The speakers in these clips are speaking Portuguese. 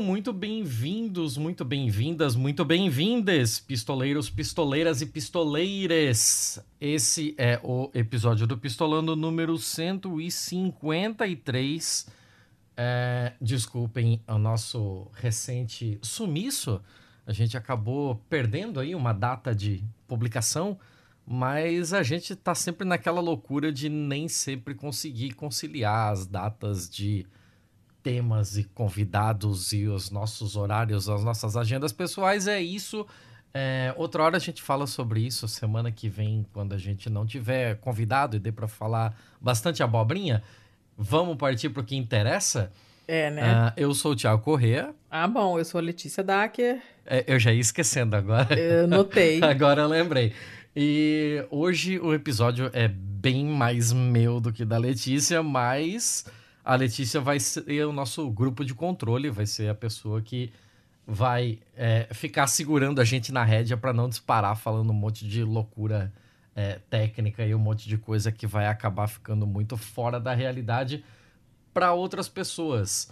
Sejam muito bem-vindos, muito bem-vindas, muito bem-vindes, pistoleiros, pistoleiras e pistoleires. Esse é o episódio do Pistolando número 153. É, desculpem o nosso recente sumiço. A gente acabou perdendo aí uma data de publicação, mas a gente tá sempre naquela loucura de nem sempre conseguir conciliar as datas de temas e convidados e os nossos horários, as nossas agendas pessoais. É isso. É, outra hora a gente fala sobre isso. Semana que vem, quando a gente não tiver convidado e dê para falar bastante abobrinha, vamos partir para o que interessa. É, né? Uh, eu sou o Thiago Corrêa. Ah, bom, eu sou a Letícia Dacker. É, eu já ia esquecendo agora. Eu notei. agora eu lembrei. E hoje o episódio é bem mais meu do que da Letícia, mas a Letícia vai ser o nosso grupo de controle, vai ser a pessoa que vai é, ficar segurando a gente na rédea para não disparar falando um monte de loucura é, técnica e um monte de coisa que vai acabar ficando muito fora da realidade para outras pessoas.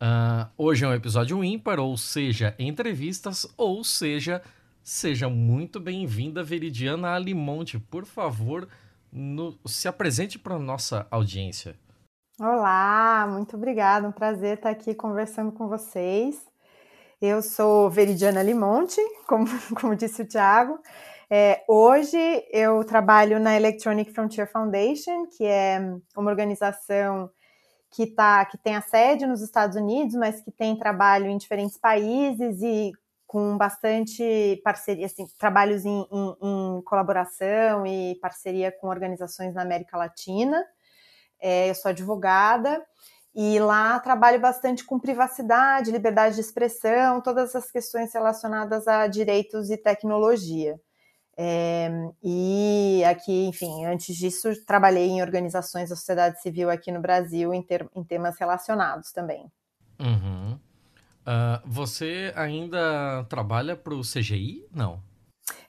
Uh, hoje é um episódio ímpar, ou seja, entrevistas, ou seja, seja muito bem-vinda, Veridiana Alimonte. Por favor, no, se apresente para nossa audiência. Olá, muito obrigada, um prazer estar aqui conversando com vocês. Eu sou Veridiana Limonte, como, como disse o Thiago. É, hoje eu trabalho na Electronic Frontier Foundation, que é uma organização que, tá, que tem a sede nos Estados Unidos, mas que tem trabalho em diferentes países e com bastante parceria, assim, trabalhos em, em, em colaboração e parceria com organizações na América Latina. É, eu sou advogada e lá trabalho bastante com privacidade, liberdade de expressão, todas as questões relacionadas a direitos e tecnologia. É, e aqui, enfim, antes disso, trabalhei em organizações da sociedade civil aqui no Brasil em, ter, em temas relacionados também. Uhum. Uh, você ainda trabalha para o CGI? Não.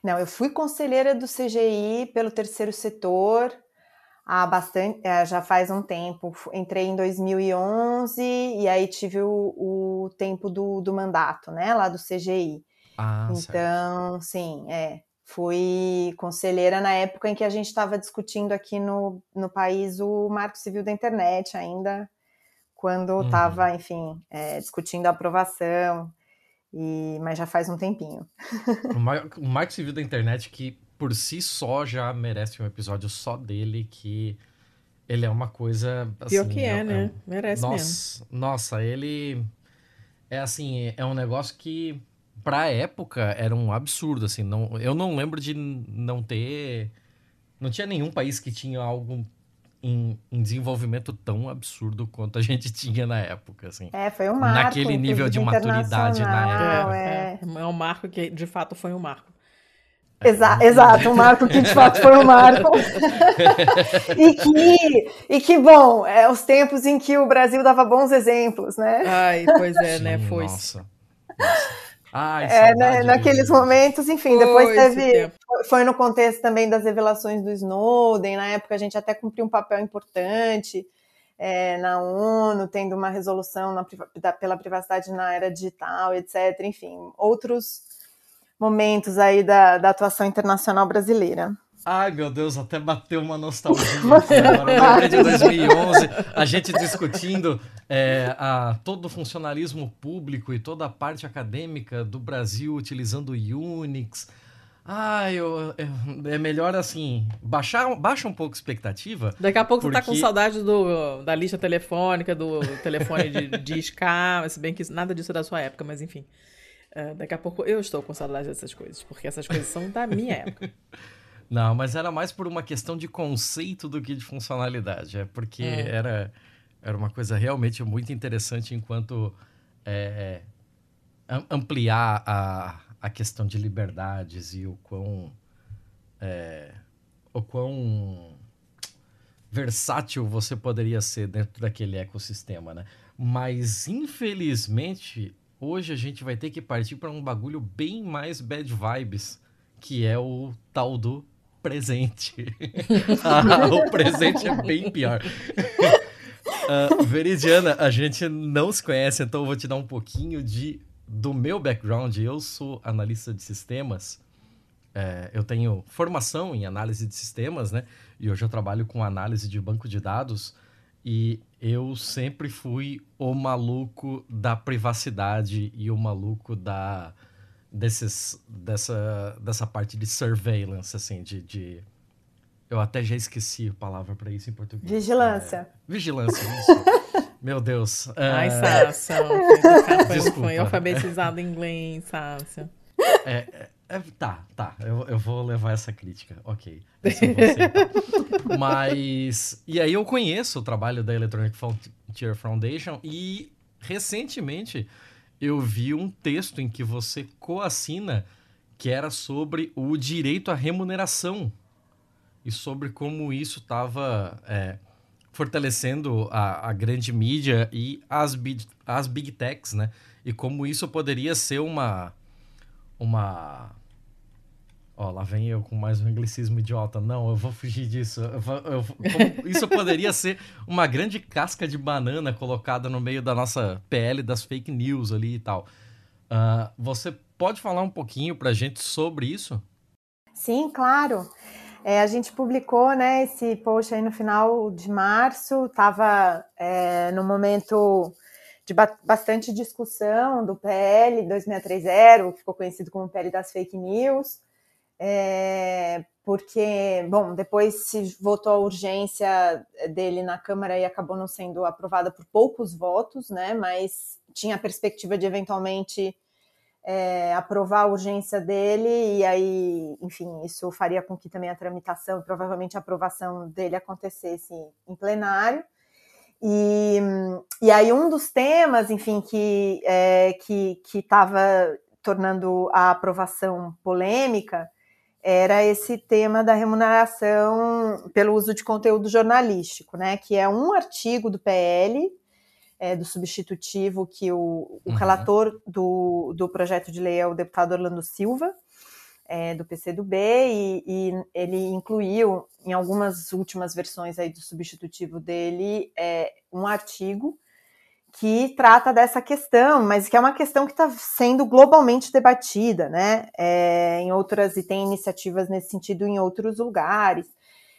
Não, eu fui conselheira do CGI pelo terceiro setor, há bastante, é, já faz um tempo. Entrei em 2011 e aí tive o, o tempo do, do mandato, né, lá do CGI. Ah, então, certo. sim, é. Fui conselheira na época em que a gente estava discutindo aqui no, no país o Marco Civil da Internet, ainda quando estava, uhum. enfim, é, discutindo a aprovação, e, mas já faz um tempinho. o Marco Civil da Internet que por si só já merece um episódio só dele, que ele é uma coisa. Assim, Pior que é, é né? É, merece nossa, mesmo. Nossa, ele. É assim, é um negócio que, pra época, era um absurdo, assim. Não, eu não lembro de não ter. Não tinha nenhum país que tinha algo em, em, desenvolvimento tão absurdo quanto a gente tinha na época, assim. É, foi um marco. Naquele nível de maturidade na época. É, é, é um marco que, de fato, foi um marco. Exa exato, um marco que de fato foi um marco. e, que, e que, bom, é os tempos em que o Brasil dava bons exemplos, né? Ai, pois é, né? Sim, né? Foi. Nossa. nossa. Ai, é, né, naqueles momentos, enfim, foi depois teve. Foi no contexto também das revelações do Snowden, na época a gente até cumpriu um papel importante é, na ONU, tendo uma resolução na, da, pela privacidade na era digital, etc. Enfim, outros momentos aí da, da atuação internacional brasileira. Ai, meu Deus, até bateu uma nostalgia agora. De 2011, a gente discutindo é, a, todo o funcionalismo público e toda a parte acadêmica do Brasil utilizando Unix. Ai, eu, é melhor assim, baixar, baixa um pouco a expectativa. Daqui a pouco porque... você tá com saudade do, da lista telefônica, do telefone de, de escala, se bem que nada disso é da sua época, mas enfim. Uh, daqui a pouco eu estou com saudade dessas coisas, porque essas coisas são da minha época. Não, mas era mais por uma questão de conceito do que de funcionalidade. É porque é. Era, era uma coisa realmente muito interessante enquanto é, ampliar a, a questão de liberdades e o quão, é, o quão versátil você poderia ser dentro daquele ecossistema, né? Mas, infelizmente, Hoje a gente vai ter que partir para um bagulho bem mais bad vibes, que é o tal do presente. ah, o presente é bem pior. Uh, Veridiana, a gente não se conhece, então eu vou te dar um pouquinho de do meu background. Eu sou analista de sistemas. É, eu tenho formação em análise de sistemas, né? E hoje eu trabalho com análise de banco de dados. E eu sempre fui o maluco da privacidade e o maluco da desses dessa dessa parte de surveillance assim de, de eu até já esqueci a palavra para isso em português. Vigilância. É, vigilância, isso. Meu Deus. É... Ai, Sácia. Foi, foi alfabetizado em inglês, Sácia. É, é, tá, tá. Eu, eu vou levar essa crítica. Ok. Mas. E aí eu conheço o trabalho da Electronic Frontier Foundation e recentemente eu vi um texto em que você coassina que era sobre o direito à remuneração e sobre como isso estava é, fortalecendo a, a, grande mídia e as big, as big techs, né? E como isso poderia ser uma. uma Ó, lá vem eu com mais um anglicismo idiota. Não, eu vou fugir disso. Eu vou, eu, isso poderia ser uma grande casca de banana colocada no meio da nossa PL das fake news ali e tal. Uh, você pode falar um pouquinho pra gente sobre isso? Sim, claro. É, a gente publicou né, esse post aí no final de março, estava é, no momento de ba bastante discussão do PL 2630, que ficou conhecido como PL das fake news, é, porque, bom, depois se votou a urgência dele na Câmara e acabou não sendo aprovada por poucos votos, né, mas tinha a perspectiva de eventualmente é, aprovar a urgência dele, e aí, enfim, isso faria com que também a tramitação provavelmente a aprovação dele acontecesse em plenário. E, e aí um dos temas, enfim, que é, que estava tornando a aprovação polêmica era esse tema da remuneração pelo uso de conteúdo jornalístico, né? Que é um artigo do PL é, do substitutivo que o, o uhum. relator do, do projeto de lei é o deputado Orlando Silva, é, do PCdoB, e, e ele incluiu em algumas últimas versões aí do substitutivo dele é, um artigo que trata dessa questão, mas que é uma questão que está sendo globalmente debatida, né? É, em outras e tem iniciativas nesse sentido em outros lugares.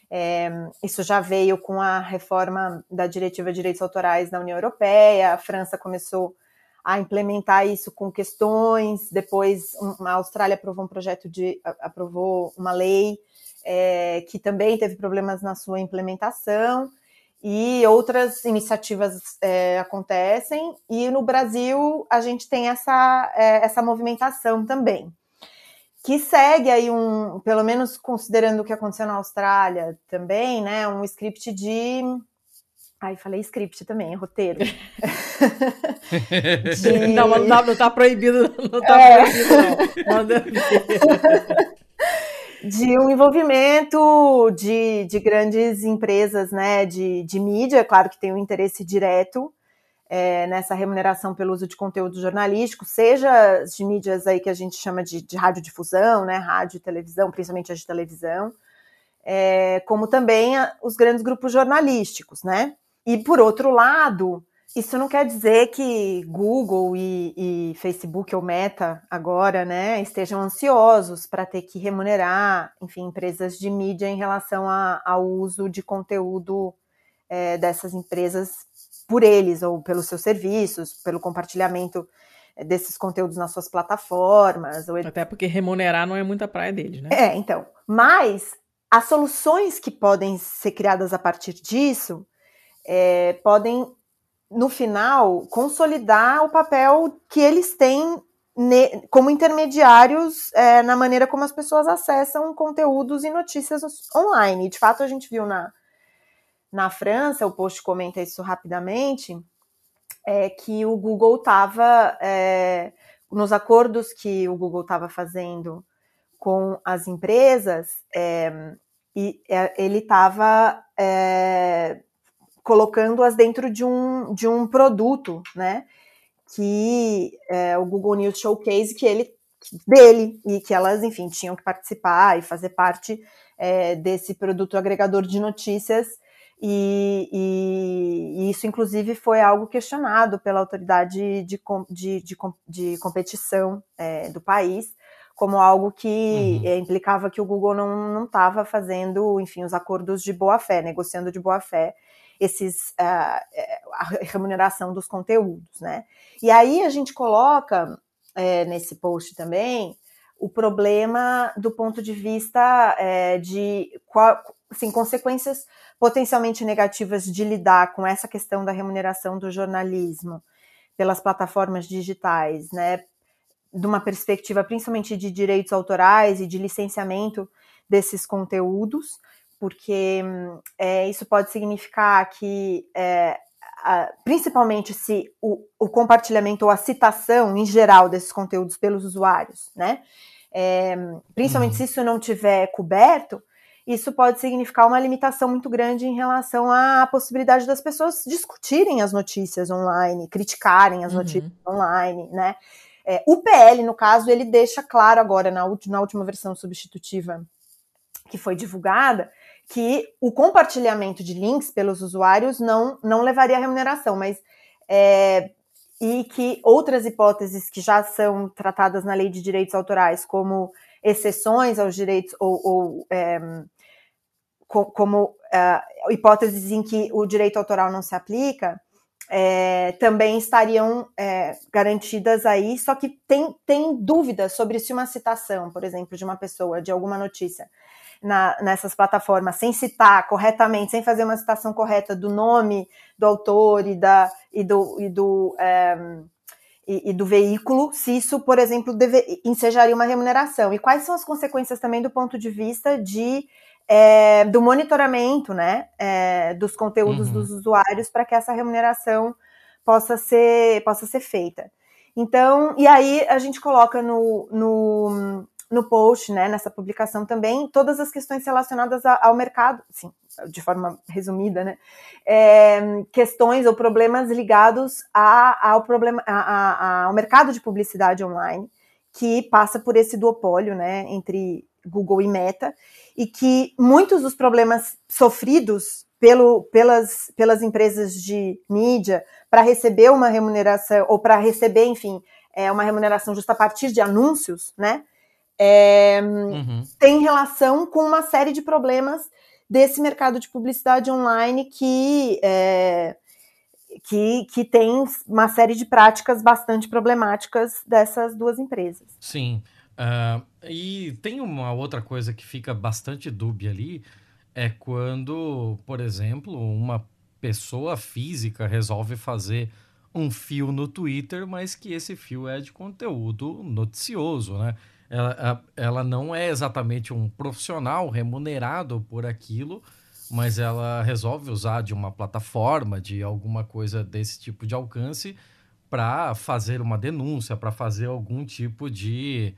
É, isso já veio com a reforma da Diretiva de Direitos Autorais na União Europeia, a França começou a implementar isso com questões, depois a Austrália aprovou um projeto de aprovou uma lei é, que também teve problemas na sua implementação e outras iniciativas é, acontecem e no Brasil a gente tem essa, é, essa movimentação também que segue aí um, pelo menos considerando o que aconteceu na Austrália também, né, um script de Ai, falei script também, roteiro. de... Não, não, não tá proibido, não tá é. proibido, não. Manda de um envolvimento de, de grandes empresas né, de, de mídia, claro que tem um interesse direto, é, nessa remuneração pelo uso de conteúdo jornalístico, seja de mídias aí que a gente chama de, de radiodifusão, né, rádio e televisão, principalmente as de televisão, é, como também a, os grandes grupos jornalísticos, né? E por outro lado, isso não quer dizer que Google e, e Facebook ou Meta agora, né, estejam ansiosos para ter que remunerar, enfim, empresas de mídia em relação a, ao uso de conteúdo é, dessas empresas por eles ou pelos seus serviços, pelo compartilhamento eh, desses conteúdos nas suas plataformas. Ou... Até porque remunerar não é muita praia deles, né? É, então. Mas as soluções que podem ser criadas a partir disso é, podem, no final, consolidar o papel que eles têm como intermediários é, na maneira como as pessoas acessam conteúdos e notícias online. De fato, a gente viu na, na França, o post comenta isso rapidamente, é que o Google estava, é, nos acordos que o Google estava fazendo com as empresas, é, e é, ele estava é, colocando-as dentro de um, de um produto, né? Que é o Google News Showcase, que ele dele, e que elas, enfim, tinham que participar e fazer parte é, desse produto agregador de notícias E, e, e, isso, inclusive, foi algo questionado pela autoridade de, de, de, de competição é, do país, como algo que uhum. é, implicava que o Google não estava fazendo, enfim, os acordos de boa fé, negociando de boa fé esses uh, a remuneração dos conteúdos, né? E aí a gente coloca é, nesse post também o problema do ponto de vista é, de qual, assim, consequências potencialmente negativas de lidar com essa questão da remuneração do jornalismo pelas plataformas digitais, né? De uma perspectiva principalmente de direitos autorais e de licenciamento desses conteúdos, porque é, isso pode significar que, é, a, principalmente se o, o, compartilhamento ou a citação em geral desses conteúdos pelos usuários, né? É, principalmente uhum. se isso não tiver coberto, isso pode significar uma limitação muito grande em relação à possibilidade das pessoas discutirem as notícias online, criticarem as uhum. notícias online, né? É, o PL, no caso, ele deixa claro agora, na, na última versão substitutiva que foi divulgada, que o compartilhamento de links pelos usuários não, não levaria à remuneração, mas é, e que outras hipóteses que já são tratadas na lei de direitos autorais, como exceções aos direitos ou, ou é, como é, hipóteses em que o direito autoral não se aplica, é, também estariam é, garantidas aí, só que tem, tem dúvidas sobre se uma citação, por exemplo, de uma pessoa, de alguma notícia, na, nessas plataformas sem citar corretamente, sem fazer uma citação correta do nome do autor e, da, e, do, e, do, é, e, e do veículo, se isso, por exemplo, deve, ensejaria uma remuneração. E quais são as consequências também do ponto de vista de é, do monitoramento né, é, dos conteúdos uhum. dos usuários para que essa remuneração possa ser, possa ser feita. Então, e aí a gente coloca no, no, no post, né, nessa publicação também, todas as questões relacionadas ao mercado, assim, de forma resumida, né, é, questões ou problemas ligados a, ao, problema, a, ao mercado de publicidade online, que passa por esse duopólio, né, entre Google e Meta, e que muitos dos problemas sofridos pelo, pelas, pelas empresas de mídia para receber uma remuneração, ou para receber, enfim, é, uma remuneração justa a partir de anúncios, né, é, uhum. tem relação com uma série de problemas desse mercado de publicidade online que, é, que, que tem uma série de práticas bastante problemáticas dessas duas empresas. Sim. Uh, e tem uma outra coisa que fica bastante dúbia ali, é quando, por exemplo, uma pessoa física resolve fazer um fio no Twitter, mas que esse fio é de conteúdo noticioso, né? Ela, ela não é exatamente um profissional remunerado por aquilo, mas ela resolve usar de uma plataforma, de alguma coisa desse tipo de alcance, para fazer uma denúncia, para fazer algum tipo de,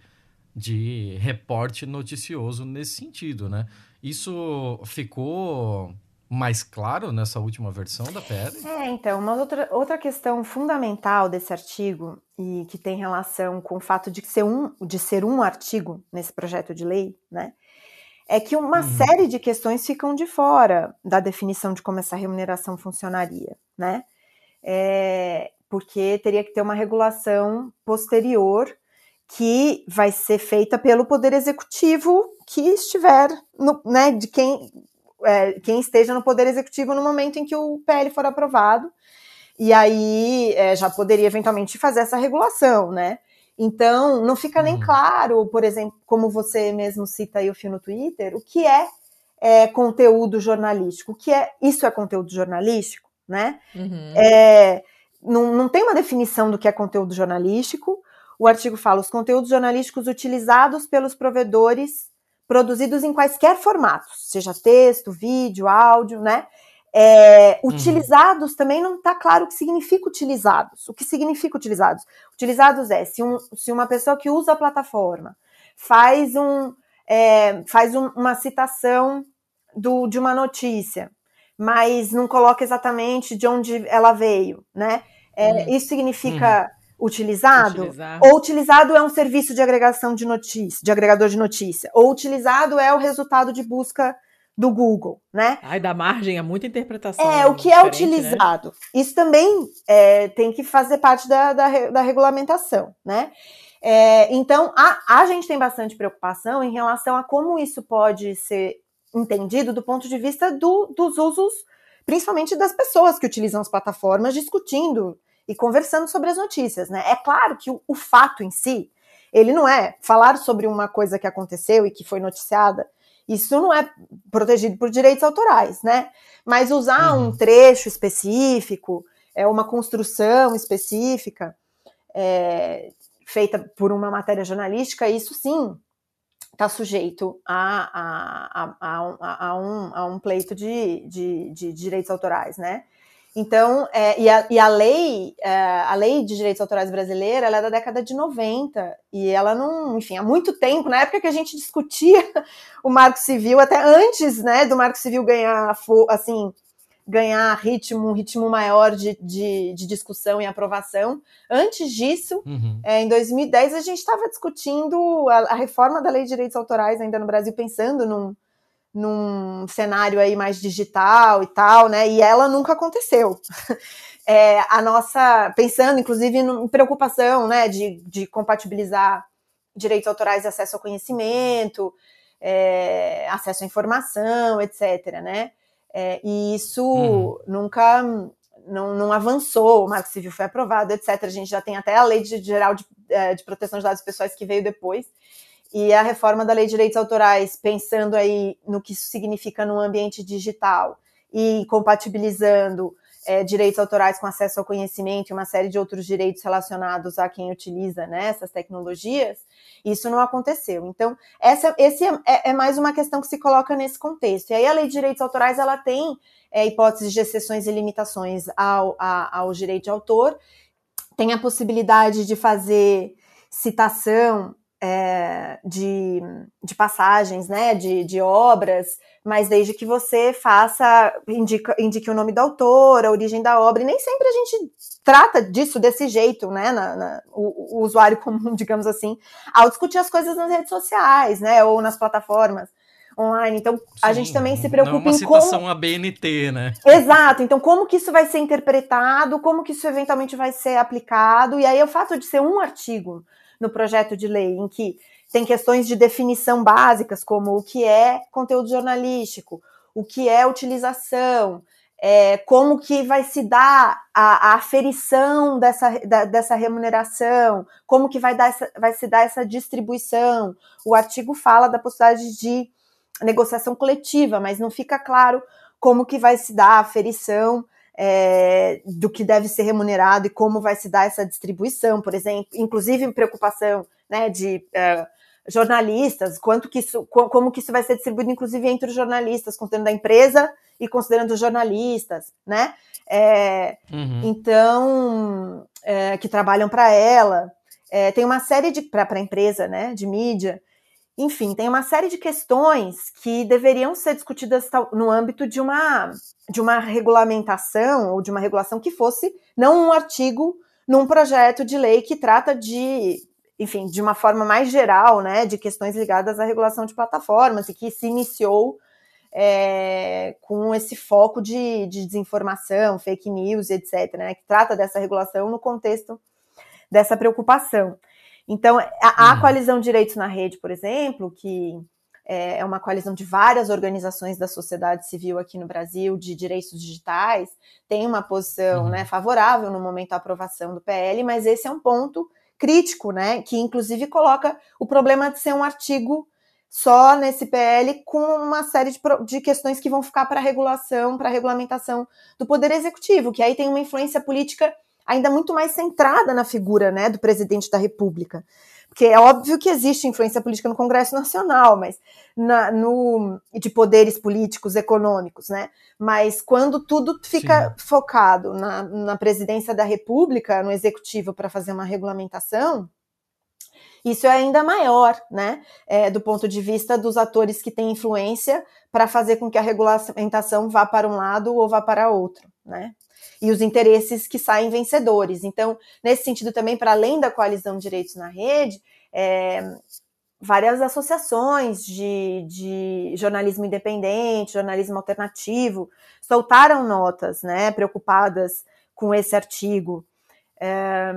de reporte noticioso nesse sentido, né? Isso ficou mais claro nessa última versão da PL? É, então, uma outra, outra questão fundamental desse artigo, e que tem relação com o fato de ser um, de ser um artigo nesse projeto de lei, né? É que uma uhum. série de questões ficam de fora da definição de como essa remuneração funcionaria, né? É, porque teria que ter uma regulação posterior que vai ser feita pelo Poder Executivo que estiver, no, né, de quem é, quem esteja no Poder Executivo no momento em que o PL for aprovado. E aí é, já poderia eventualmente fazer essa regulação, né? Então, não fica nem uhum. claro, por exemplo, como você mesmo cita aí o fio no Twitter, o que é, é, conteúdo jornalístico. O que é isso é conteúdo jornalístico, né? Uhum. É, não, não tem uma definição do que é conteúdo jornalístico. O artigo fala os conteúdos jornalísticos utilizados pelos provedores produzidos em quaisquer formatos, seja texto, vídeo, áudio, né? É, uhum. utilizados uhum. também não está claro o que significa utilizados. O que significa utilizados? Utilizados é se, um, se uma pessoa que usa a plataforma faz, um, é, faz um, uma citação do, de uma notícia, mas não coloca exatamente de onde ela veio, né? É, uhum. Isso significa uhum utilizado, Utilizar. ou utilizado é um serviço de agregação de notícia, de agregador de notícia, ou utilizado é o resultado de busca do Google, né? Ai, da margem a muita interpretação. É, o que é né? utilizado. Né? Isso também é, tem que fazer parte da, da, da regulamentação, né? É, então, a, a gente tem bastante preocupação em relação a como isso pode ser entendido do ponto de vista do, dos usos, principalmente das pessoas que utilizam as plataformas, discutindo e conversando sobre as notícias, né? É claro que o, o fato em si, ele não é falar sobre uma coisa que aconteceu e que foi noticiada isso não é protegido por direitos autorais, né? Mas usar uhum. um trecho específico, é uma construção específica é, feita por uma matéria jornalística, isso sim está sujeito a, a, a, a, um, a um pleito de, de, de direitos autorais, né? Então, é, e, a, e, a, lei, é, a lei de direitos autorais brasileira, ela é da década de 90, e ela não, enfim, há muito tempo, na época que a gente discutia o Marco Civil, até antes, né, do Marco Civil ganhar, assim, ganhar ritmo, um ritmo maior de, de, de, discussão e aprovação. Antes disso, uhum. é, em 2010, a gente estava discutindo a, a reforma da lei de direitos autorais ainda no Brasil, pensando num, num cenário aí mais digital e tal, né? E ela nunca aconteceu. É, a nossa, pensando inclusive em preocupação, né, de, de compatibilizar direitos autorais e acesso ao conhecimento, é, acesso à informação, etc. Né? É, e isso uhum. nunca não, não, avançou, o Marco Civil foi aprovado, etc. A gente já tem até a Lei de, Geral de, é, de Proteção de Dados Pessoais que veio depois e a reforma da Lei de Direitos Autorais, pensando aí no que isso significa no ambiente digital e compatibilizando é, direitos autorais com acesso ao conhecimento e uma série de outros direitos relacionados a quem utiliza né, essas tecnologias, isso não aconteceu. Então, essa esse é, é, é, mais uma questão que se coloca nesse contexto. E aí a Lei de Direitos Autorais ela tem é, hipóteses de exceções e limitações ao, a, ao direito de autor, tem a possibilidade de fazer citação é, de, de passagens, né, de, de obras, mas desde que você faça, indica, indique o nome do autor, a origem da obra, e nem sempre a gente trata disso desse jeito, né, na, na, o, o, usuário comum, digamos assim, ao discutir as coisas nas redes sociais, né, ou nas plataformas online. Então, Sim, a gente também se preocupa não é uma citação a BNT, né? Exato. Então, como que isso vai ser interpretado, como que isso eventualmente vai ser aplicado, e aí o fato de ser um artigo no projeto de lei, em que tem questões de definição básicas, como o que é conteúdo jornalístico, o que é utilização, é, como que vai se dar a, a aferição dessa, da, dessa remuneração, como que vai, dar essa, vai se dar essa distribuição. O artigo fala da possibilidade de negociação coletiva, mas não fica claro como que vai se dar a aferição é, do que deve ser remunerado e como vai se dar essa distribuição, por exemplo, inclusive preocupação né, de é, jornalistas, quanto que isso, como que isso vai ser distribuído, inclusive entre os jornalistas, considerando a empresa e considerando os jornalistas, né? É, uhum. Então, é, que trabalham para ela. É, tem uma série de para a empresa, né, de mídia enfim, tem uma série de questões que deveriam ser discutidas no âmbito de uma, de uma regulamentação ou de uma regulação que fosse não um artigo num projeto de lei que trata de, enfim, de uma forma mais geral, né, de questões ligadas à regulação de plataformas e que se iniciou é, com esse foco de, de desinformação, fake news, etc., né, que trata dessa regulação no contexto dessa preocupação. Então, a, a uhum. coalizão Direitos na Rede, por exemplo, que é, é uma coalizão de várias organizações da sociedade civil aqui no Brasil, de direitos digitais, tem uma posição uhum. né, favorável no momento da aprovação do PL, mas esse é um ponto crítico, né, que inclusive coloca o problema de ser um artigo só nesse PL com uma série de, de questões que vão ficar para regulação, para regulamentação do Poder Executivo, que aí tem uma influência política ainda muito mais centrada na figura né, do presidente da República. Porque é óbvio que existe influência política no Congresso Nacional, mas na, no, de poderes políticos, econômicos, né? Mas quando tudo fica Sim. focado na, na presidência da República, no executivo, para fazer uma regulamentação, isso é ainda maior, né? É, do ponto de vista dos atores que têm influência para fazer com que a regulamentação vá para um lado ou vá para outro, né? e os interesses que saem vencedores. Então, nesse sentido também, para além da coalizão direitos na rede, é, várias associações de, de jornalismo independente, jornalismo alternativo, soltaram notas, né, preocupadas com esse artigo, é,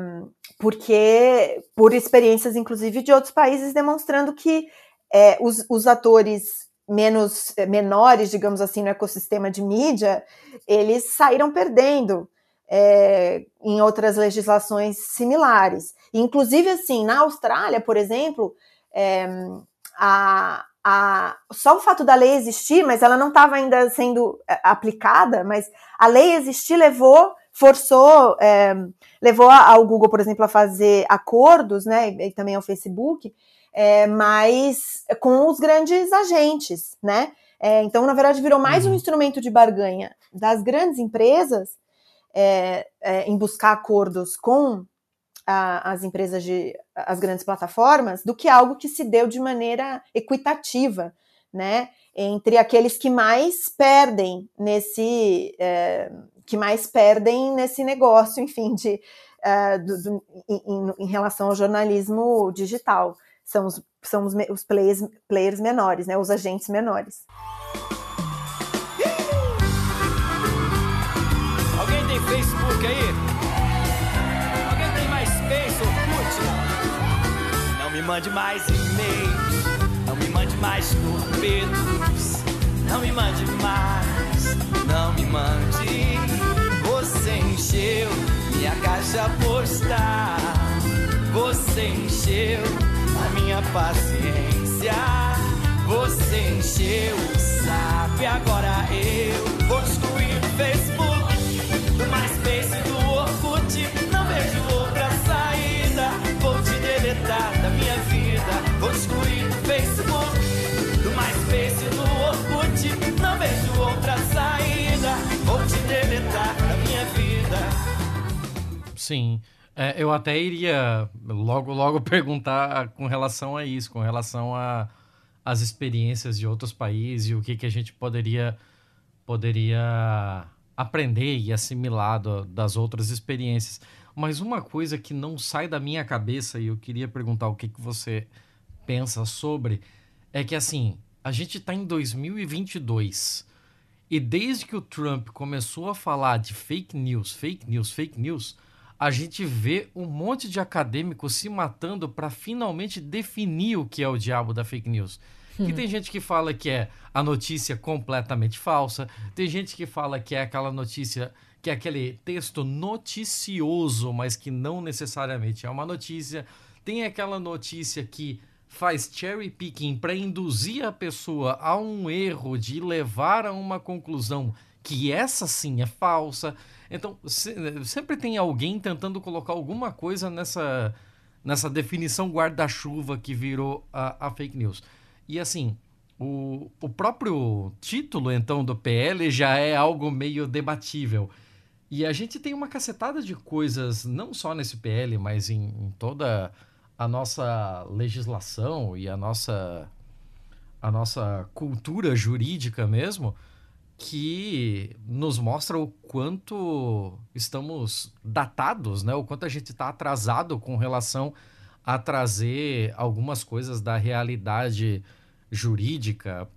porque por experiências, inclusive, de outros países, demonstrando que é, os, os atores menos menores, digamos assim, no ecossistema de mídia, eles saíram perdendo é, em outras legislações similares. Inclusive, assim, na Austrália, por exemplo, é, a, a, só o fato da lei existir, mas ela não estava ainda sendo é, aplicada, mas a lei existir levou, forçou, é, levou ao Google, por exemplo, a fazer acordos, né, e também ao Facebook, é, mas com os grandes agentes, né? É, então, na verdade, virou mais um uhum. instrumento de barganha das grandes empresas é, é, em buscar acordos com a, as empresas de as grandes plataformas do que algo que se deu de maneira equitativa, né? Entre aqueles que mais perdem nesse é, que mais perdem nesse negócio, enfim, de é, do, do, em, em, relação ao jornalismo digital. São os, são os, os players, players menores, né? Os agentes menores. Facebook aí? Alguém tem mais Face ou Orkut? Não me mande mais e-mails, não me mande mais torpedos, não me mande mais, não me mande. Você encheu minha caixa postal, você encheu paciência, você encheu o saco e agora eu vou excluir o Facebook do MySpace, do Orkut. Não vejo outra saída. Vou te deletar da minha vida. Vou excluir do Facebook, do MySpace, do Orkut. Não vejo outra saída. Vou te deletar da minha vida. Sim. É, eu até iria logo, logo perguntar com relação a isso, com relação a as experiências de outros países e o que, que a gente poderia poderia aprender e assimilar do, das outras experiências. Mas uma coisa que não sai da minha cabeça e eu queria perguntar o que, que você pensa sobre é que assim, a gente está em 2022 e desde que o Trump começou a falar de fake news, fake news, fake news, a gente vê um monte de acadêmicos se matando para finalmente definir o que é o diabo da fake news. Que tem gente que fala que é a notícia completamente falsa, tem gente que fala que é aquela notícia, que é aquele texto noticioso, mas que não necessariamente é uma notícia. Tem aquela notícia que faz cherry picking para induzir a pessoa a um erro de levar a uma conclusão que essa sim é falsa. Então, se, sempre tem alguém tentando colocar alguma coisa nessa, nessa definição guarda-chuva que virou a, a fake news. E assim, o, o próprio título, então, do PL já é algo meio debatível. E a gente tem uma cacetada de coisas, não só nesse PL, mas em, em toda a nossa legislação e a nossa, a nossa cultura jurídica mesmo, que nos mostra o quanto estamos datados, né? o quanto a gente está atrasado com relação a trazer algumas coisas da realidade jurídica,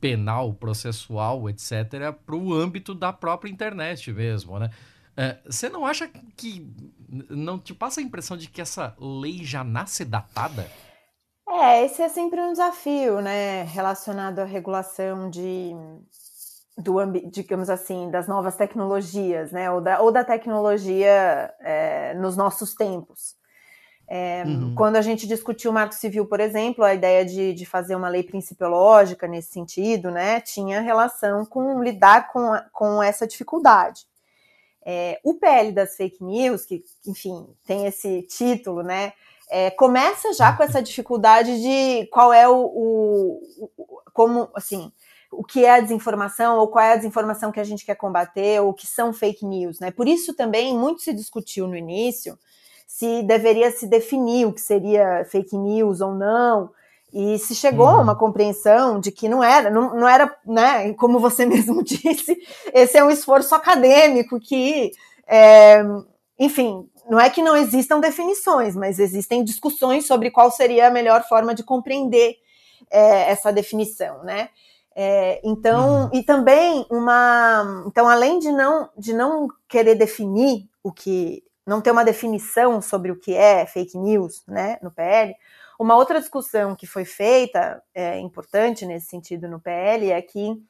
penal, processual, etc., para o âmbito da própria internet mesmo, né? É, você não acha que não te passa a impressão de que essa lei já nasce datada? É, esse é sempre um desafio, né, relacionado à regulação de do digamos assim, das novas tecnologias, né, ou da, ou da tecnologia é, nos nossos tempos. É, uhum. Quando a gente discutiu o Marco Civil, por exemplo, a ideia de, de fazer uma lei principiológica nesse sentido, né, tinha relação com lidar com, com essa dificuldade. É, o PL das fake news, que, enfim, tem esse título, né, é, começa já com essa dificuldade de qual é o, o, o, como, assim, o que é a desinformação ou qual é a desinformação que a gente quer combater ou o que são fake news, né? Por isso também muito se discutiu no início se deveria se definir o que seria fake news ou não. E se chegou uhum. a uma compreensão de que não era, não, não era, né, como você mesmo disse, esse é um esforço acadêmico que, é, enfim, não é que não existam definições, mas existem discussões sobre qual seria a melhor forma de compreender é, essa definição, né? É, então, uhum. e também uma. Então, além de não, de não querer definir o que. não ter uma definição sobre o que é fake news, né, no PL, uma outra discussão que foi feita, é, importante nesse sentido no PL, é que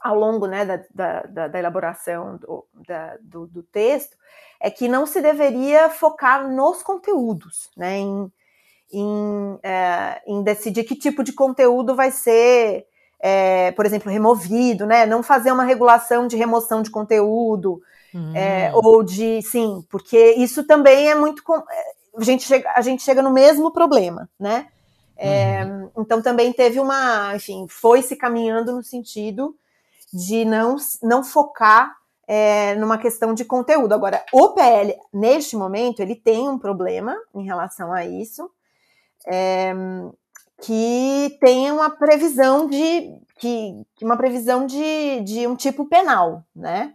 ao longo né, da, da, da elaboração do, da, do, do, texto, é que não se deveria focar nos conteúdos, né, em, em, é, em decidir que tipo de conteúdo vai ser, é, por exemplo, removido, né, não fazer uma regulação de remoção de conteúdo, uhum. é, ou de, sim, porque isso também é muito, é, a gente chega, a gente chega no mesmo problema, né, é, uhum. então também teve uma, enfim, foi se caminhando no sentido de não, não focar é, numa questão de conteúdo. Agora, o PL, neste momento, ele tem um problema em relação a isso, é, que tem uma previsão de que, uma previsão de, de um tipo penal, né?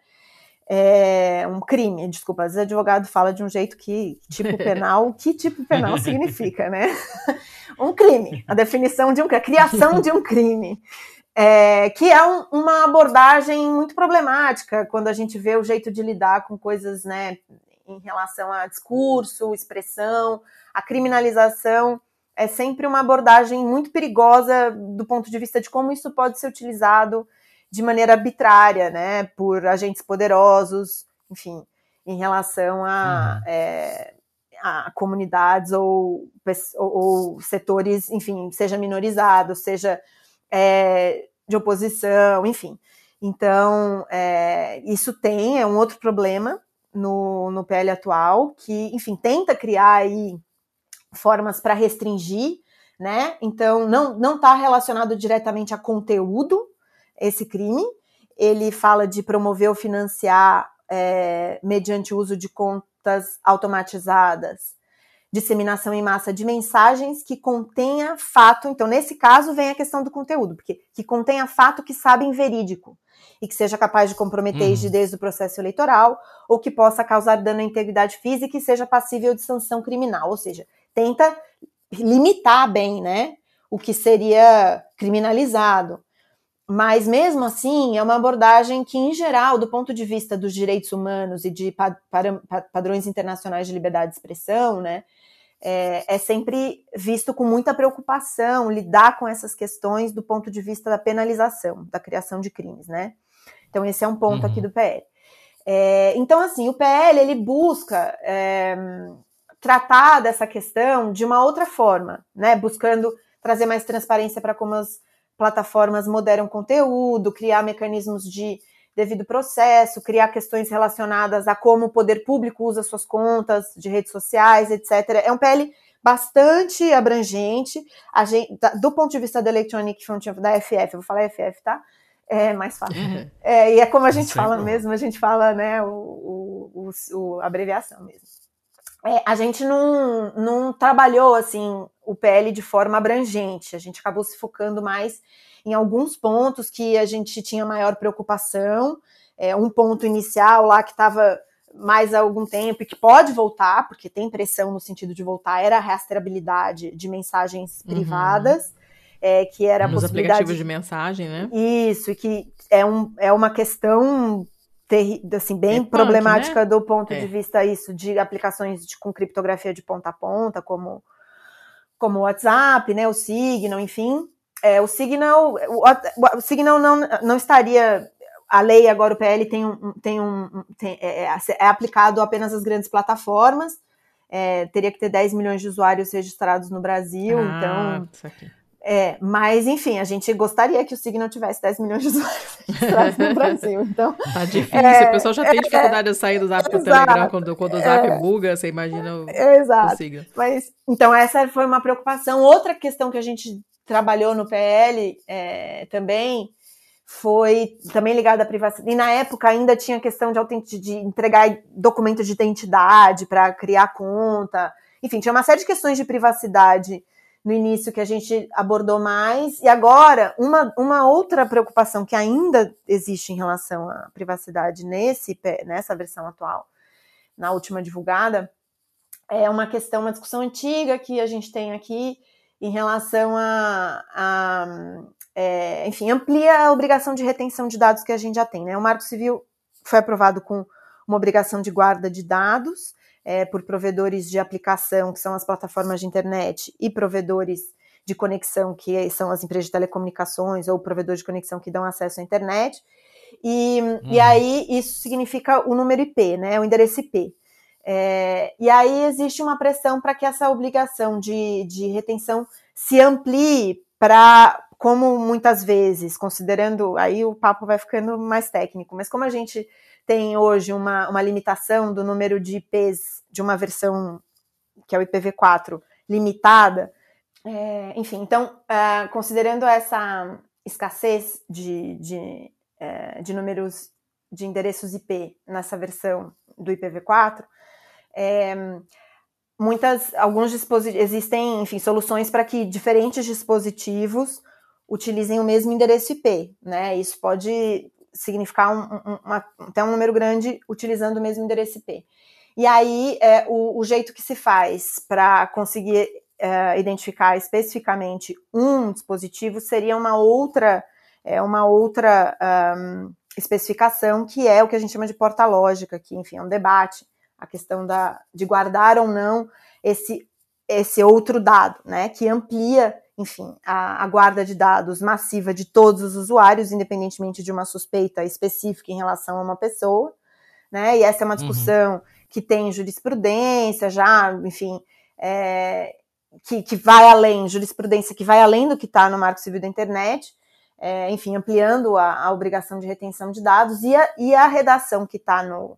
É, um crime, desculpa, às vezes o advogado fala de um jeito que tipo penal, que tipo penal significa, né? um crime, a definição de um a criação de um crime é, que é um, uma abordagem muito problemática quando a gente vê o jeito de lidar com coisas, né, em relação a discurso, expressão, a criminalização é sempre uma abordagem muito perigosa do ponto de vista de como isso pode ser utilizado de maneira arbitrária, né, por agentes poderosos, enfim, em relação a, uhum. é, a comunidades ou, ou, setores, enfim, seja minorizado, seja é, de oposição, enfim. Então, é, isso tem, é um outro problema no, no PL atual, que, enfim, tenta criar aí formas para restringir, né? Então, não não está relacionado diretamente a conteúdo esse crime. Ele fala de promover ou financiar é, mediante o uso de contas automatizadas disseminação em massa de mensagens que contenha fato. Então, nesse caso, vem a questão do conteúdo, porque que contenha fato que sabem verídico e que seja capaz de comprometer uhum. rigidez do processo eleitoral ou que possa causar dano à integridade física e seja passível de sanção criminal. Ou seja, tenta limitar bem, né, o que seria criminalizado. Mas mesmo assim, é uma abordagem que, em geral, do ponto de vista dos direitos humanos e de padrões internacionais de liberdade de expressão, né, é, é, sempre visto com muita preocupação lidar com essas questões do ponto de vista da penalização, da criação de crimes, né? Então, esse é um ponto uhum. aqui do PL. É, então, assim, o PL ele busca é, tratar dessa questão de uma outra forma, né? Buscando trazer mais transparência para como as plataformas moderam conteúdo, criar mecanismos de devido processo, criar questões relacionadas a como o poder público usa suas contas de redes sociais, etc. É um PL bastante abrangente. Gente, do ponto de vista da Electronic Frontier, da FF, vou falar FF, tá? É mais fácil. Uhum. É, e é como a gente fala mesmo, a gente fala, né, o, o, o a abreviação mesmo. É, a gente não, não trabalhou, assim, o PL de forma abrangente, a gente acabou se focando mais em alguns pontos que a gente tinha maior preocupação. É, um ponto inicial lá que estava mais há algum tempo e que pode voltar, porque tem pressão no sentido de voltar, era a rastreabilidade de mensagens uhum. privadas, é, que era Nos a possibilidade... aplicativos de mensagem, né? Isso, e que é, um, é uma questão ter, assim, bem é problemática punk, né? do ponto é. de vista isso de aplicações de, com criptografia de ponta a ponta, como como o WhatsApp, né, o Signal, enfim é, o Signal, o, o, Signal não, não estaria. A lei agora, o PL tem um. Tem um tem, é, é, é, aplicado apenas às grandes plataformas. É, teria que ter 10 milhões de usuários registrados no Brasil, ah, então. É, mas, enfim, a gente gostaria que o Signal tivesse 10 milhões de usuários registrados no Brasil. Então, tá difícil, é, o pessoal já tem dificuldade de sair do Zap pro Telegram quando, quando o Zap é, buga, você imagina o, exato. o Signal. Mas, então, essa foi uma preocupação. Outra questão que a gente trabalhou no PL é, também foi também ligado à privacidade. E na época ainda tinha questão de, de entregar documentos de identidade para criar conta. Enfim, tinha uma série de questões de privacidade no início que a gente abordou mais. E agora, uma, uma outra preocupação que ainda existe em relação à privacidade nesse, nessa versão atual na última divulgada, é uma questão, uma discussão antiga que a gente tem aqui em relação a, a é, enfim, amplia a obrigação de retenção de dados que a gente já tem. Né? O Marco Civil foi aprovado com uma obrigação de guarda de dados é, por provedores de aplicação, que são as plataformas de internet, e provedores de conexão, que são as empresas de telecomunicações ou provedores de conexão que dão acesso à internet. E, hum. e uhum. aí isso significa o número IP, né, o endereço IP. É, e aí existe uma pressão para que essa obrigação de, de retenção se amplie para, como muitas vezes, considerando, aí o papo vai ficando mais técnico, mas como a gente tem hoje uma, uma limitação do número de IPs de uma versão que é o IPv4 limitada, é, enfim, então, é, considerando essa escassez de, de, é, de números de endereços IP nessa versão do IPv4, é, muitas, alguns dispositivos, existem, enfim, soluções para que diferentes dispositivos utilizem o mesmo endereço IP, né? Isso pode significar um, um, uma, até um número grande utilizando o mesmo endereço IP. E aí, é, o, o jeito que se faz para conseguir é, identificar especificamente um dispositivo seria uma outra, é, uma outra um, especificação, que é o que a gente chama de porta lógica, que, enfim, é um debate a questão da, de guardar ou não esse, esse outro dado, né, que amplia, enfim, a, a guarda de dados massiva de todos os usuários, independentemente de uma suspeita específica em relação a uma pessoa, né, e essa é uma uhum. discussão uhum. Que tem jurisprudência já, enfim, é, que, que vai além, jurisprudência que vai além do que está no Marco Civil da Internet, é, enfim, ampliando a, a, obrigação de retenção de dados, e a, e a redação que está no,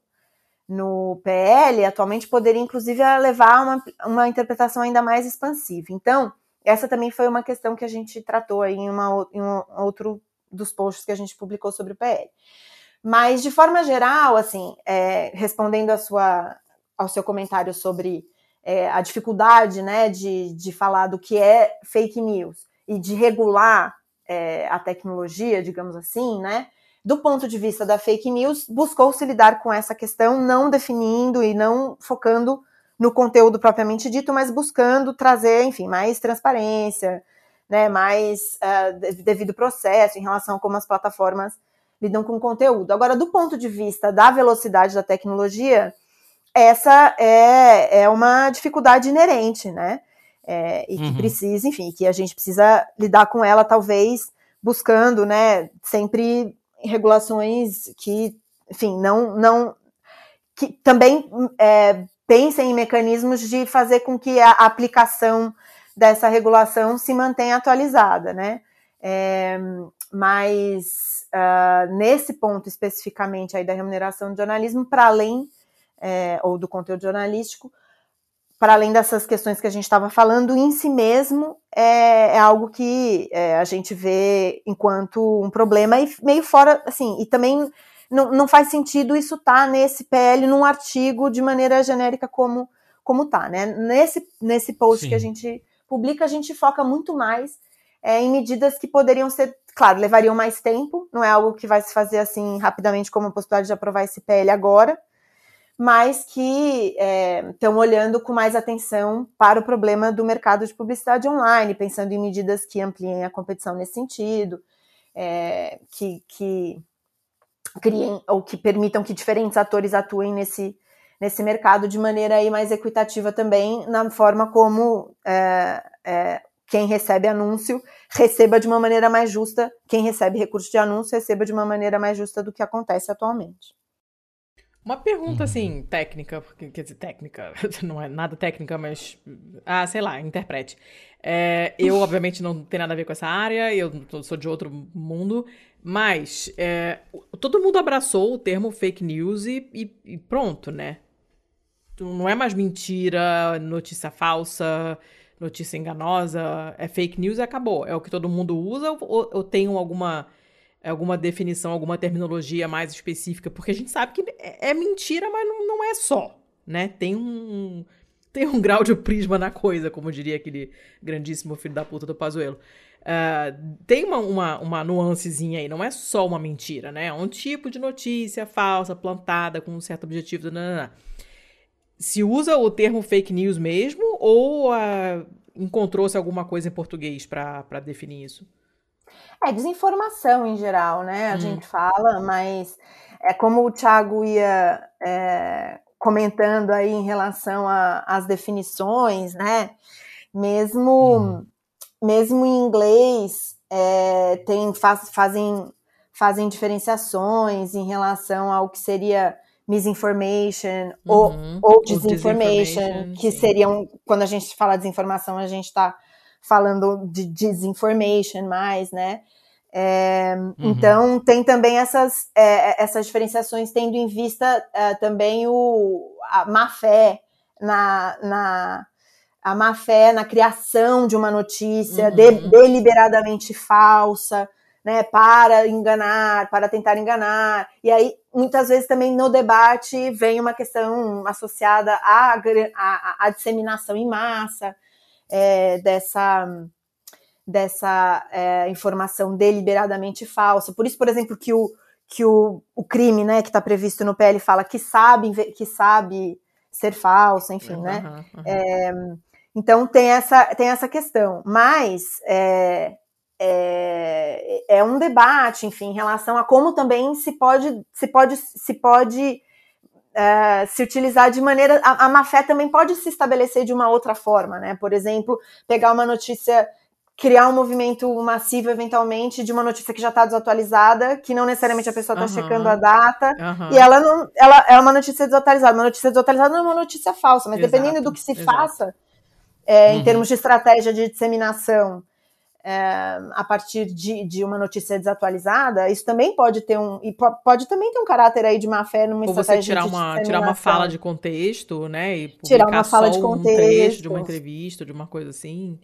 no PL, atualmente poderia inclusive levar a uma, uma interpretação ainda mais expansiva. Então, essa também foi uma questão que a gente tratou aí em, uma, em um outro dos posts que a gente publicou sobre o PL. Mas, de forma geral, assim, é, respondendo a sua, ao seu comentário sobre é, a dificuldade né, de, de falar do que é fake news e de regular é, a tecnologia, digamos assim, né? do ponto de vista da fake news, buscou-se lidar com essa questão, não definindo e não focando no conteúdo propriamente dito, mas buscando trazer, enfim, mais transparência, né, mais uh, devido processo em relação a como as plataformas lidam com o conteúdo. Agora, do ponto de vista da velocidade da tecnologia, essa é, é uma dificuldade inerente, né? É, e que uhum. precisa, enfim, que a gente precisa lidar com ela, talvez buscando, né, sempre regulações que, enfim, não, não que também é, pensem em mecanismos de fazer com que a aplicação dessa regulação se mantenha atualizada, né? É, mas uh, nesse ponto especificamente aí da remuneração do jornalismo, para além é, ou do conteúdo jornalístico, para além dessas questões que a gente estava falando, em si mesmo é, é algo que é, a gente vê enquanto um problema e meio fora, assim, e também não, não faz sentido isso estar tá nesse PL num artigo de maneira genérica como como tá, né? Nesse, nesse post Sim. que a gente publica, a gente foca muito mais é, em medidas que poderiam ser, claro, levariam mais tempo, não é algo que vai se fazer assim rapidamente como a possibilidade de aprovar esse PL agora, mas que estão é, olhando com mais atenção para o problema do mercado de publicidade online, pensando em medidas que ampliem a competição nesse sentido, é, que, que criem ou que permitam que diferentes atores atuem nesse, nesse mercado de maneira aí mais equitativa também na forma como é, é, quem recebe anúncio receba de uma maneira mais justa, quem recebe recurso de anúncio receba de uma maneira mais justa do que acontece atualmente. Uma pergunta, assim, uhum. técnica, quer dizer, técnica, não é nada técnica, mas, ah, sei lá, interprete. É, eu, obviamente, não tenho nada a ver com essa área, eu sou de outro mundo, mas é, todo mundo abraçou o termo fake news e, e, e, pronto, né? Não é mais mentira, notícia falsa, notícia enganosa, é fake news e acabou. É o que todo mundo usa ou, ou tem alguma alguma definição, alguma terminologia mais específica, porque a gente sabe que é, é mentira, mas não, não é só, né? Tem um tem um grau de prisma na coisa, como diria aquele grandíssimo filho da puta do Pazuello. Uh, tem uma, uma, uma nuancezinha aí, não é só uma mentira, né? É um tipo de notícia falsa, plantada com um certo objetivo. Nanana. Se usa o termo fake news mesmo ou uh, encontrou-se alguma coisa em português para definir isso? É, desinformação em geral, né? A hum. gente fala, mas é como o Thiago ia é, comentando aí em relação às definições, né? Mesmo, hum. mesmo em inglês, é, tem, faz, fazem, fazem diferenciações em relação ao que seria misinformation uhum. ou, ou disinformation, que sim. seriam, quando a gente fala desinformação, a gente está falando de disinformation mais, né? É, uhum. Então, tem também essas, é, essas diferenciações, tendo em vista é, também o, a má fé na, na, a má fé na criação de uma notícia uhum. de, deliberadamente falsa, né, para enganar, para tentar enganar. E aí, muitas vezes também no debate vem uma questão associada à, à, à disseminação em massa é, dessa, dessa é, informação deliberadamente falsa. Por isso, por exemplo, que o, que o, o crime né, que está previsto no PL fala que sabe, que sabe ser falsa, enfim, uhum, né? Uhum. É, então tem essa, tem essa questão. Mas é, é, é, um debate, enfim, em relação a como também se pode se pode se pode é, se utilizar de maneira a, a má fé também pode se estabelecer de uma outra forma, né? Por exemplo, pegar uma notícia criar um movimento massivo eventualmente de uma notícia que já está desatualizada, que não necessariamente a pessoa está uhum. checando a data, uhum. e ela não, ela é uma notícia desatualizada. Uma notícia desatualizada não é uma notícia falsa, mas exato, dependendo do que se exato. faça, é, uhum. em termos de estratégia de disseminação, é, a partir de, de, uma notícia desatualizada, isso também pode ter um. E pode também ter um caráter aí de má fé numa Ou estratégia você tirar uma, tirar uma fala de contexto, né? E tirar uma fala de contexto. Um trecho de uma entrevista, de uma coisa assim.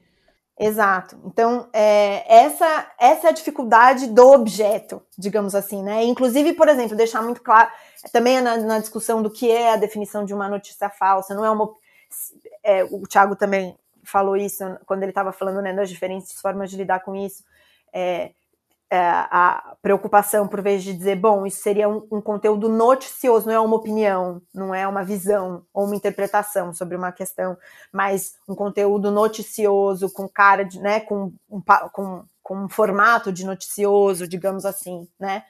Exato. Então, é, essa, essa é a dificuldade do objeto, digamos assim, né? Inclusive, por exemplo, deixar muito claro, também na, na discussão do que é a definição de uma notícia falsa, não é uma. É, o Thiago também falou isso quando ele estava falando né, das diferentes formas de lidar com isso. É, é, a preocupação, por vez de dizer, bom, isso seria um, um, conteúdo noticioso, não é uma opinião, não é uma visão ou uma interpretação sobre uma questão, mas um conteúdo noticioso, com cara de, né, com um, com, com um formato de noticioso, digamos assim, né?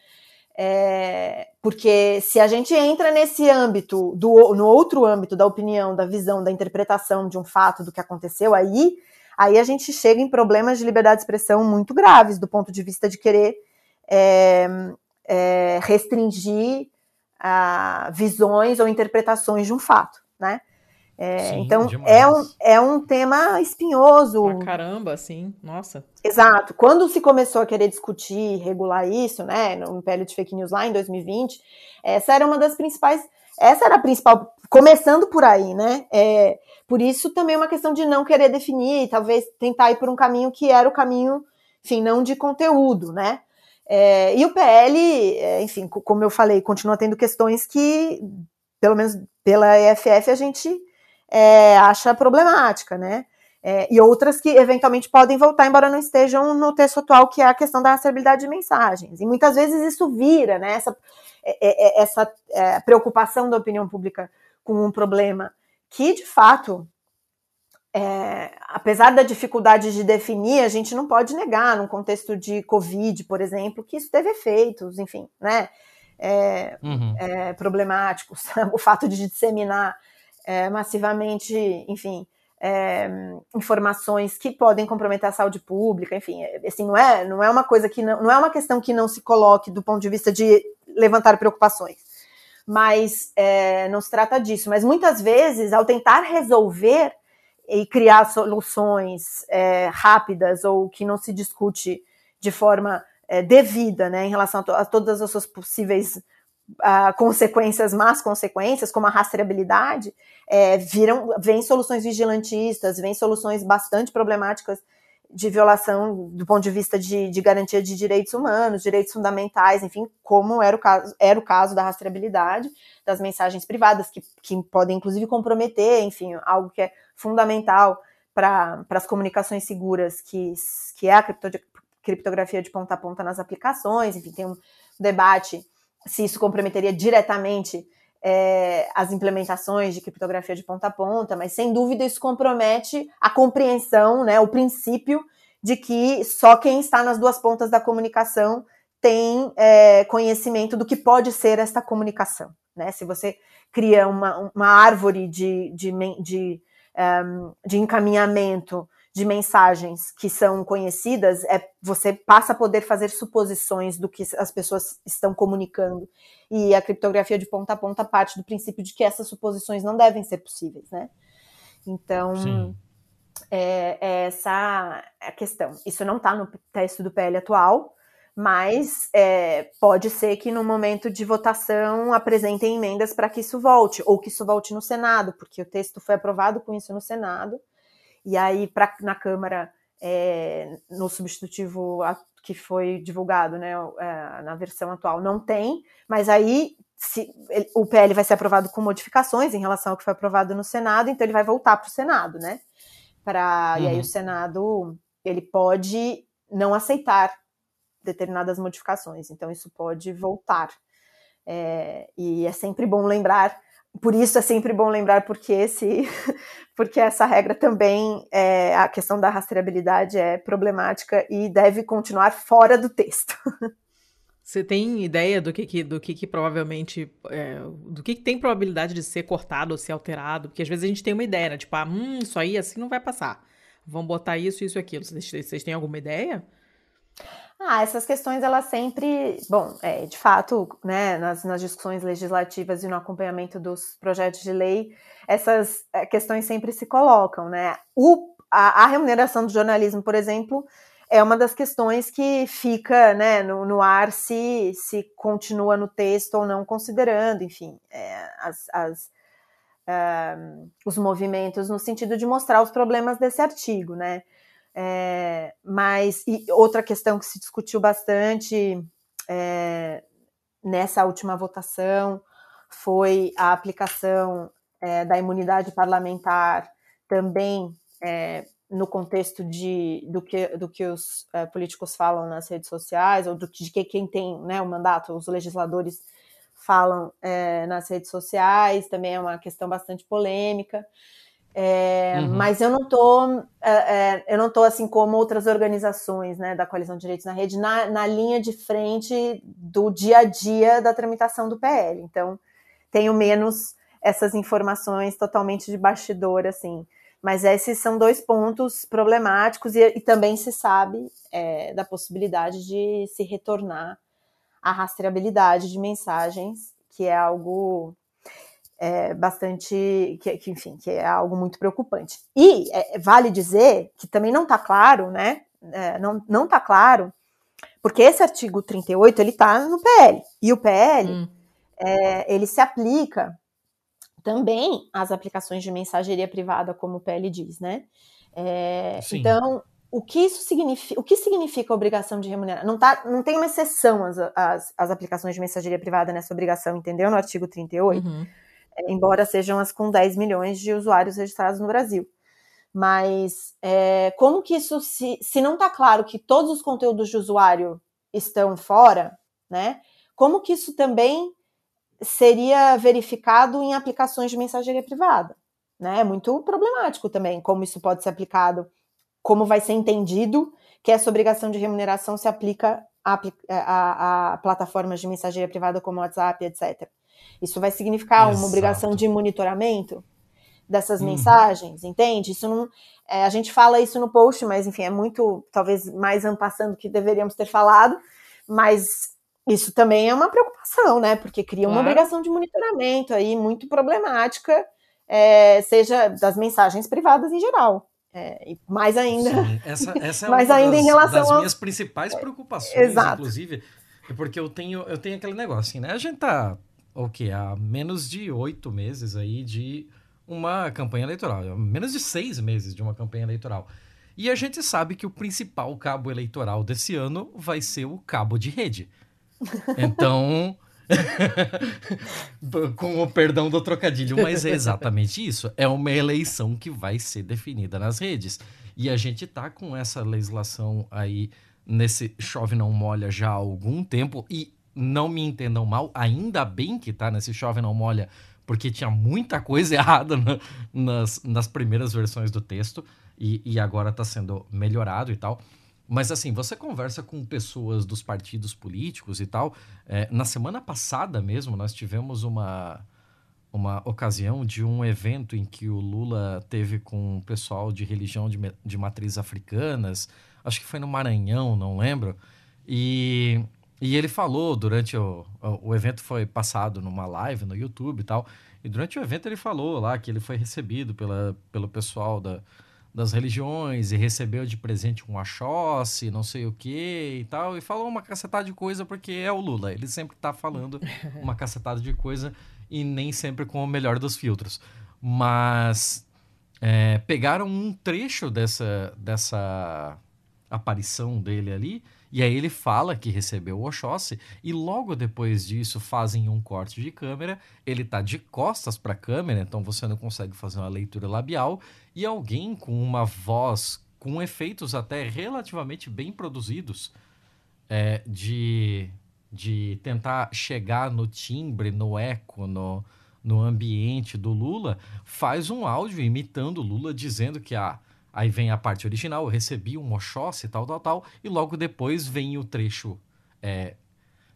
É, porque se a gente entra nesse âmbito, do, no outro âmbito da opinião, da visão, da interpretação de um fato do que aconteceu, aí, aí a gente chega em problemas de liberdade de expressão muito graves, do ponto de vista de querer é, é, restringir a, visões ou interpretações de um fato, né? É, sim, então é um, é um tema espinhoso. Pra caramba, sim, nossa. Exato. Quando se começou a querer discutir, regular isso, né, no Império de Fake News lá em 2020, essa era uma das principais. Essa era a principal, começando por aí, né? É, por isso também é uma questão de não querer definir, talvez tentar ir por um caminho que era o caminho, enfim, não de conteúdo, né? É, e o PL, é, enfim, como eu falei, continua tendo questões que, pelo menos pela EFF, a gente é, acha problemática, né? É, e outras que eventualmente podem voltar, embora não estejam no texto atual, que é a questão da rastreabilidade de mensagens. E muitas vezes isso vira, né? Essa, é, é, é essa é, preocupação da opinião pública com um problema que, de fato, é, apesar da dificuldade de definir, a gente não pode negar, num contexto de Covid, por exemplo, que isso teve efeitos, enfim, né? É, uhum. é, problemáticos. O fato de disseminar é, massivamente, enfim, é, informações que podem comprometer a saúde pública, enfim, é, assim, não é, não é uma coisa que não, não é uma questão que não se coloque do ponto de vista de levantar preocupações, mas é, não se trata disso. Mas muitas vezes, ao tentar resolver e criar soluções é, rápidas ou que não se discute de forma é, devida, né, em relação a, to a todas as suas possíveis uh, consequências, más consequências, como a rastreabilidade, é, viram, vem soluções vigilantistas, vem soluções bastante problemáticas de violação do ponto de vista de, de, garantia de direitos humanos, direitos fundamentais, enfim, como era o caso, era o caso da rastreabilidade das mensagens privadas, que, que podem inclusive comprometer, enfim, algo que é fundamental para as comunicações seguras, que, que é a criptografia de ponta a ponta nas aplicações, enfim, tem um debate se isso comprometeria diretamente é, as implementações de criptografia de ponta a ponta, mas sem dúvida isso compromete a compreensão, né, o princípio de que só quem está nas duas pontas da comunicação tem é, conhecimento do que pode ser esta comunicação. Né? Se você cria uma, uma árvore de, de, de, um, de encaminhamento de mensagens que são conhecidas, é, você passa a poder fazer suposições do que as pessoas estão comunicando. E a criptografia de ponta a ponta parte do princípio de que essas suposições não devem ser possíveis, né? Então, é, é, essa a questão. Isso não está no texto do PL atual, mas é, pode ser que no momento de votação apresentem emendas para que isso volte, ou que isso volte no Senado, porque o texto foi aprovado com isso no Senado, e aí pra, na Câmara, é, no substitutivo que foi divulgado né, é, na versão atual, não tem, mas aí se, ele, o PL vai ser aprovado com modificações em relação ao que foi aprovado no Senado, então ele vai voltar para o Senado, né? Pra, uhum. E aí o uhum. Senado ele pode não aceitar determinadas modificações. Então, isso pode voltar. É, e é sempre bom lembrar, por isso é sempre bom lembrar porque esse, porque essa regra também, é, a questão da rastreabilidade é problemática e deve continuar fora do texto. Você tem ideia do que, que do que, que provavelmente. É, do que, que, tem probabilidade de ser cortado ou ser alterado? Porque às vezes a gente tem uma ideia, né? Tipo, ah, hum, isso aí assim não vai passar. Vamos botar isso, isso aquilo. Vocês, vocês têm alguma ideia? Ah, essas questões elas sempre, bom, é, de fato, né, nas, nas, discussões legislativas e no acompanhamento dos projetos de lei, essas é, questões sempre se colocam, né? O, a, a, remuneração do jornalismo, por exemplo, é uma das questões que fica, né, no, no ar se, se continua no texto ou não considerando, enfim, é, as, as uh, os movimentos no sentido de mostrar os problemas desse artigo, né? É, mas outra questão que se discutiu bastante é, nessa última votação foi a aplicação é, da imunidade parlamentar também é, no contexto de, do, que, do que os é, políticos falam nas redes sociais, ou do, de que quem tem né, o mandato, os legisladores falam é, nas redes sociais, também é uma questão bastante polêmica. É, uhum. Mas eu não tô, é, é, eu não tô assim como outras organizações, né, da coalizão de direitos na rede, na, na linha de frente do dia a dia da tramitação do PL. Então, tenho menos essas informações totalmente de bastidor, assim. Mas esses são dois pontos problemáticos e, e também se sabe é, da possibilidade de se retornar à rastreabilidade de mensagens, que é algo é, bastante, que, que, enfim, que é algo muito preocupante. E é, vale dizer que também não está claro, né? É, não não está claro, porque esse artigo 38 ele está no PL e o PL hum. É, ele se aplica também às aplicações de mensageria privada, como o PL diz, né? É, então o que isso significa? O que significa obrigação de remunerar? Não, tá, não tem uma exceção às, às, às aplicações de mensageria privada nessa obrigação, entendeu? No artigo 38. Uhum embora sejam as com 10 milhões de usuários registrados no Brasil. Mas é, como que isso, se, se não está claro que todos os conteúdos de usuário estão fora, né? Como que isso também seria verificado em aplicações de mensageria privada? Né? É muito problemático também como isso pode ser aplicado, como vai ser entendido que essa obrigação de remuneração se aplica a, a, a plataformas de mensageria privada como WhatsApp, etc. Isso vai significar Exato. uma obrigação de monitoramento dessas uhum. mensagens, entende? Isso não. É, a gente fala isso no post, mas enfim, é muito, talvez mais ampassando que deveríamos ter falado, mas isso também é uma preocupação, né? Porque cria claro. uma obrigação de monitoramento aí muito problemática, é, seja das mensagens privadas em geral. É, e mais ainda. Sim, essa, essa é mais uma ainda das, em relação das minhas principais preocupações, Exato. inclusive, é porque eu tenho, eu tenho aquele negócio, assim, né? A gente tá o que há menos de oito meses aí de uma campanha eleitoral, menos de seis meses de uma campanha eleitoral. E a gente sabe que o principal cabo eleitoral desse ano vai ser o cabo de rede. Então, com o perdão do trocadilho, mas é exatamente isso. É uma eleição que vai ser definida nas redes. E a gente tá com essa legislação aí nesse chove não molha já há algum tempo e não me entendam mal, ainda bem que tá nesse Chove Não Molha, porque tinha muita coisa errada na, nas, nas primeiras versões do texto e, e agora está sendo melhorado e tal. Mas assim, você conversa com pessoas dos partidos políticos e tal. É, na semana passada mesmo, nós tivemos uma, uma ocasião de um evento em que o Lula teve com o pessoal de religião de, de matriz africanas. Acho que foi no Maranhão, não lembro. E, e ele falou durante o, o, o evento foi passado numa live no YouTube e tal. E durante o evento ele falou lá que ele foi recebido pela, pelo pessoal da, das religiões e recebeu de presente um Oxóssi, não sei o que e tal, e falou uma cacetada de coisa porque é o Lula. Ele sempre tá falando uma cacetada de coisa e nem sempre com o melhor dos filtros. Mas é, pegaram um trecho dessa, dessa aparição dele ali e aí ele fala que recebeu o Oxóssi e logo depois disso fazem um corte de câmera. Ele tá de costas para a câmera, então você não consegue fazer uma leitura labial e alguém com uma voz com efeitos até relativamente bem produzidos é, de de tentar chegar no timbre, no eco, no, no ambiente do Lula, faz um áudio imitando Lula dizendo que a ah, Aí vem a parte original, eu recebi um Oxóssi, tal, tal, tal, e logo depois vem o trecho é,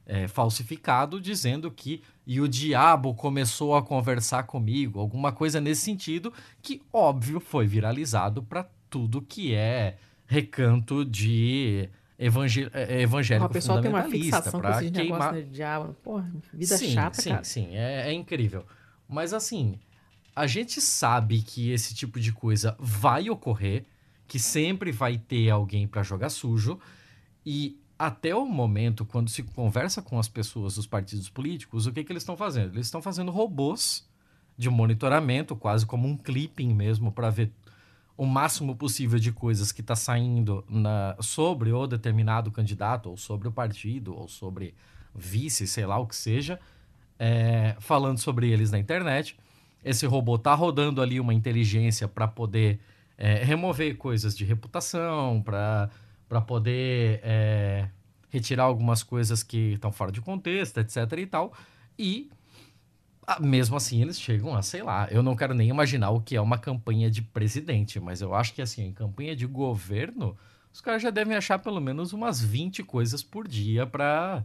é, falsificado dizendo que e o diabo começou a conversar comigo, alguma coisa nesse sentido, que óbvio foi viralizado para tudo que é recanto de evangel é, evangélico o pessoal tem uma fixação com esses queimar... de diabo. Porra, vida sim, chata, sim, cara. Sim, sim, é, é incrível. Mas assim, a gente sabe que esse tipo de coisa vai ocorrer, que sempre vai ter alguém para jogar sujo, e até o momento, quando se conversa com as pessoas dos partidos políticos, o que, que eles estão fazendo? Eles estão fazendo robôs de monitoramento, quase como um clipping mesmo, para ver o máximo possível de coisas que está saindo na, sobre o determinado candidato, ou sobre o partido, ou sobre vice, sei lá o que seja, é, falando sobre eles na internet esse robô tá rodando ali uma inteligência para poder é, remover coisas de reputação, para poder é, retirar algumas coisas que estão fora de contexto, etc e tal. E mesmo assim eles chegam a, sei lá, eu não quero nem imaginar o que é uma campanha de presidente, mas eu acho que assim, em campanha de governo, os caras já devem achar pelo menos umas 20 coisas por dia para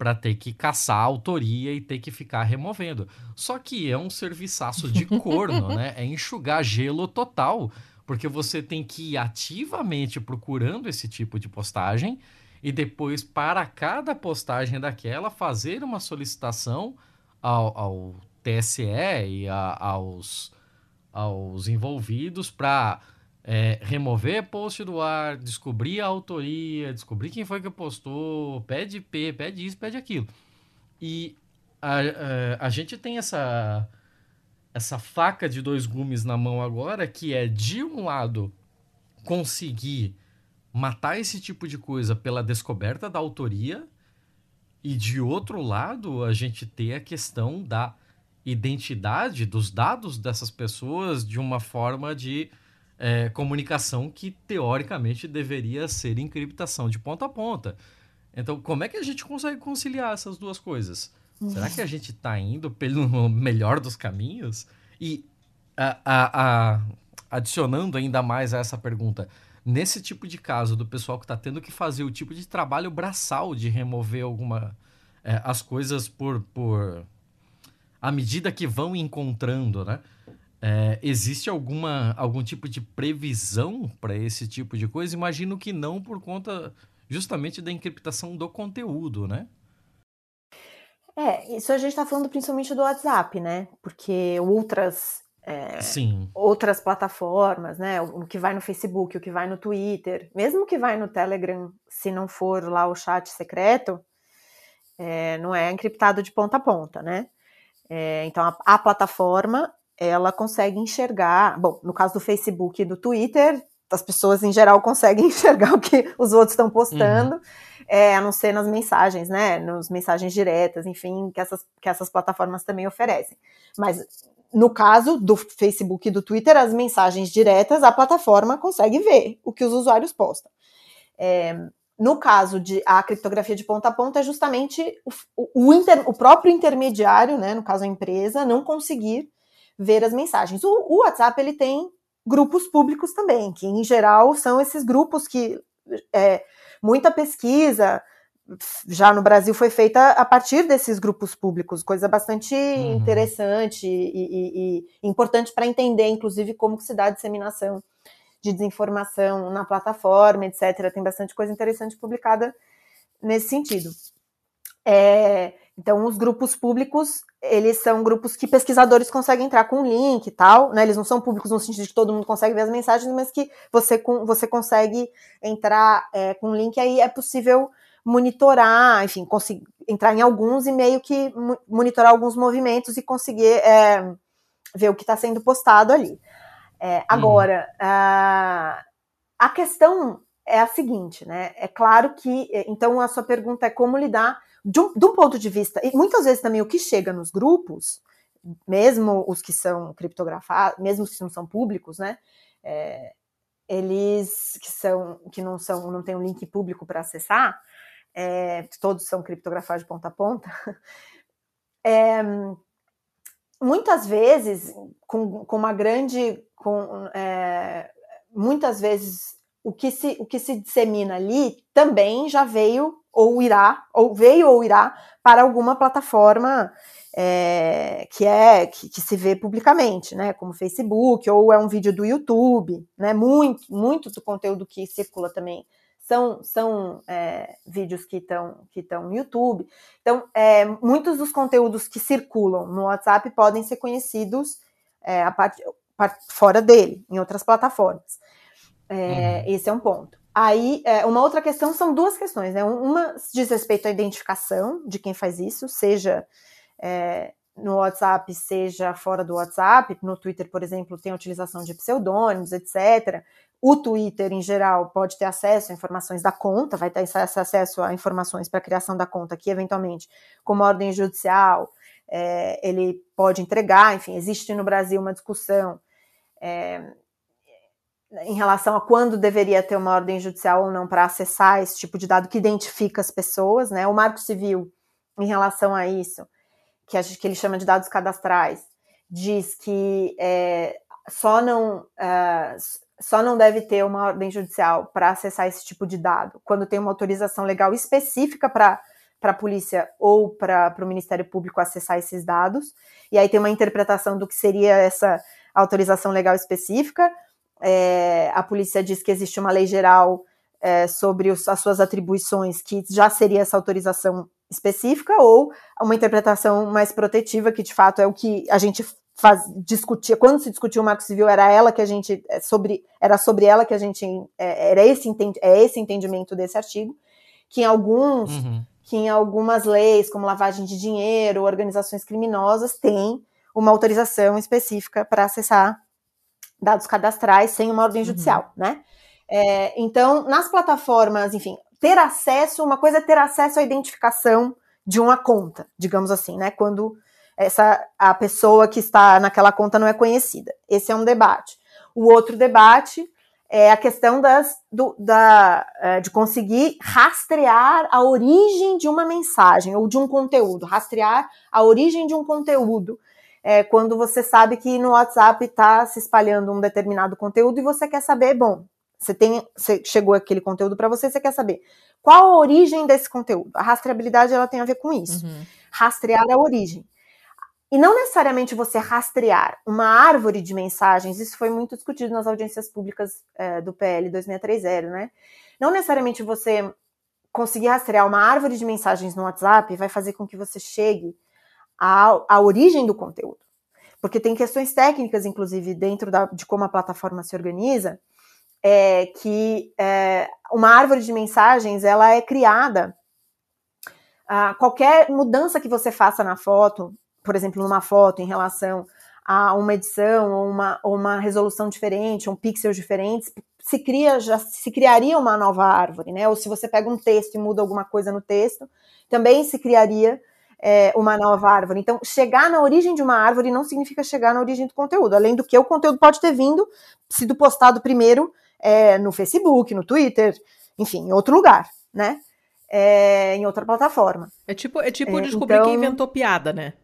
para ter que caçar a autoria e ter que ficar removendo. Só que é um serviçaço de corno, né? É enxugar gelo total, porque você tem que ir ativamente procurando esse tipo de postagem e depois, para cada postagem daquela, fazer uma solicitação ao, ao TSE e a, aos, aos envolvidos para é, remover post do ar, descobrir a autoria, descobrir quem foi que postou, pede IP, pede isso, pede aquilo. E a, a, a gente tem essa, essa faca de dois gumes na mão agora, que é, de um lado, conseguir matar esse tipo de coisa pela descoberta da autoria, e de outro lado, a gente ter a questão da identidade dos dados dessas pessoas de uma forma de é, comunicação que teoricamente deveria ser encriptação de ponta a ponta. Então, como é que a gente consegue conciliar essas duas coisas? Será que a gente está indo pelo melhor dos caminhos? E a, a, a, adicionando ainda mais a essa pergunta, nesse tipo de caso do pessoal que está tendo que fazer o tipo de trabalho braçal de remover alguma é, as coisas por, por à medida que vão encontrando, né? É, existe alguma algum tipo de previsão para esse tipo de coisa? Imagino que não, por conta justamente da encriptação do conteúdo, né? É, isso a gente está falando principalmente do WhatsApp, né? Porque outras é, Sim. outras plataformas, né? O que vai no Facebook, o que vai no Twitter, mesmo que vai no Telegram, se não for lá o chat secreto, é, não é encriptado de ponta a ponta, né? É, então a, a, plataforma ela consegue enxergar, bom, no caso do Facebook e do Twitter, as pessoas em geral conseguem enxergar o que os outros estão postando, uhum. é, a não ser nas mensagens, né, nas mensagens diretas, enfim, que essas, que essas plataformas também oferecem. Mas no caso do Facebook e do Twitter, as mensagens diretas, a plataforma consegue ver o que os usuários postam. É, no caso de a criptografia de ponta a ponta, é justamente o, o, inter, o próprio intermediário, né, no caso a empresa, não conseguir ver as mensagens. O, o, WhatsApp ele tem grupos públicos também, que em geral são esses grupos que é, muita pesquisa já no Brasil foi feita a partir desses grupos públicos, coisa bastante uhum. interessante e, e, e importante para entender, inclusive, como que se dá a disseminação de desinformação na plataforma, etc. Tem bastante coisa interessante publicada nesse sentido. É, então, os grupos públicos, eles são grupos que pesquisadores conseguem entrar com link e tal, né? Eles não são públicos no sentido de que todo mundo consegue ver as mensagens, mas que você, com, você consegue entrar é, com link, aí é possível monitorar, enfim, conseguir entrar em alguns e meio que monitorar alguns movimentos e conseguir é, ver o que está sendo postado ali. É, agora, hum. a, a questão é a seguinte, né? É claro que, é, então, a sua pergunta é como lidar, de um, de um ponto de vista, e muitas vezes também o que chega nos grupos, mesmo os que são criptografados, mesmo os que não são públicos, né? É, eles que são que não são não tem um link público para acessar, é, todos são criptografados de ponta a ponta. É, muitas vezes, com, com uma grande. Com, é, muitas vezes, o que, se, o que se dissemina ali também já veio ou irá, ou veio ou irá para alguma plataforma é, que é que, que, se vê publicamente, né? Como Facebook, ou é um vídeo do YouTube, né? Muito, muito do conteúdo que circula também são, são é, vídeos que estão que no YouTube. Então, é, muitos dos conteúdos que circulam no WhatsApp podem ser conhecidos é, a fora dele, em outras plataformas. É, uhum. Esse é um ponto. Aí, é, uma outra questão são duas questões, né? Uma diz respeito à identificação de quem faz isso, seja é, no WhatsApp, seja fora do WhatsApp. No Twitter, por exemplo, tem a utilização de pseudônimos, etc. O Twitter, em geral, pode ter acesso a informações da conta, vai ter acesso a informações para a criação da conta, que eventualmente, como ordem judicial, é, ele pode entregar. Enfim, existe no Brasil uma discussão é, em relação a quando deveria ter uma ordem judicial ou não para acessar esse tipo de dado que identifica as pessoas. Né? O Marco Civil, em relação a isso, que, a, que ele chama de dados cadastrais, diz que é, só não. Uh, só não deve ter uma ordem judicial para acessar esse tipo de dado quando tem uma autorização legal específica para para a polícia ou para o Ministério Público acessar esses dados. E aí tem uma interpretação do que seria essa autorização legal específica. É, a polícia diz que existe uma lei geral é, sobre os, as suas atribuições, que já seria essa autorização específica, ou uma interpretação mais protetiva, que de fato é o que a gente faz, discutia, quando se discutia o Marco Civil, era ela que a gente, é, sobre, era sobre ela que a gente, é, era esse, é esse entendimento desse artigo, que em alguns, uhum. que em algumas leis, como lavagem de dinheiro, organizações criminosas, tem uma autorização específica para acessar dados cadastrais sem uma ordem uhum. judicial, uhum. né? É, então, nas plataformas, enfim, ter acesso, uma coisa é ter acesso à identificação de uma conta, digamos assim, né? Quando essa a pessoa que está naquela conta não é conhecida. Esse é um debate. O outro debate é a questão das, do, da, é, de conseguir rastrear a origem de uma mensagem ou de um conteúdo, rastrear a origem de um conteúdo. É, quando você sabe que no WhatsApp está se espalhando um determinado conteúdo e você quer saber, bom, você tem, você chegou aquele conteúdo para você, você quer saber qual a origem desse conteúdo. A rastreabilidade ela tem a ver com isso. Uhum. Rastrear a origem. E não necessariamente você rastrear uma árvore de mensagens, isso foi muito discutido nas audiências públicas é, do PL 2630, né? Não necessariamente você conseguir rastrear uma árvore de mensagens no WhatsApp vai fazer com que você chegue à, à origem do conteúdo. Porque tem questões técnicas, inclusive, dentro da, de como a plataforma se organiza, é, que é, uma árvore de mensagens ela é criada. Qualquer mudança que você faça na foto, por exemplo, numa foto em relação a uma edição ou uma, ou uma resolução diferente, um pixel diferente, se cria já se criaria uma nova árvore, né? Ou se você pega um texto e muda alguma coisa no texto, também se criaria é, uma nova árvore. Então, chegar na origem de uma árvore não significa chegar na origem do conteúdo, além do que o conteúdo pode ter vindo, sido postado primeiro é, no Facebook, no Twitter, enfim, em outro lugar. né? É, em outra plataforma. É tipo, é tipo é, descobrir então... quem inventou piada, né?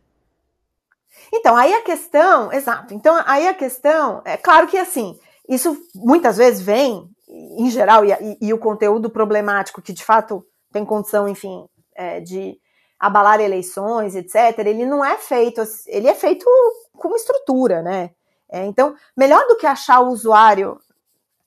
Então, aí a questão, exato. Então, aí a questão, é claro que assim, isso muitas vezes vem, em geral, e, e, e o conteúdo problemático que de fato tem condição, enfim, é, de abalar eleições, etc., ele não é feito, ele é feito com uma estrutura, né? É, então, melhor do que achar o usuário,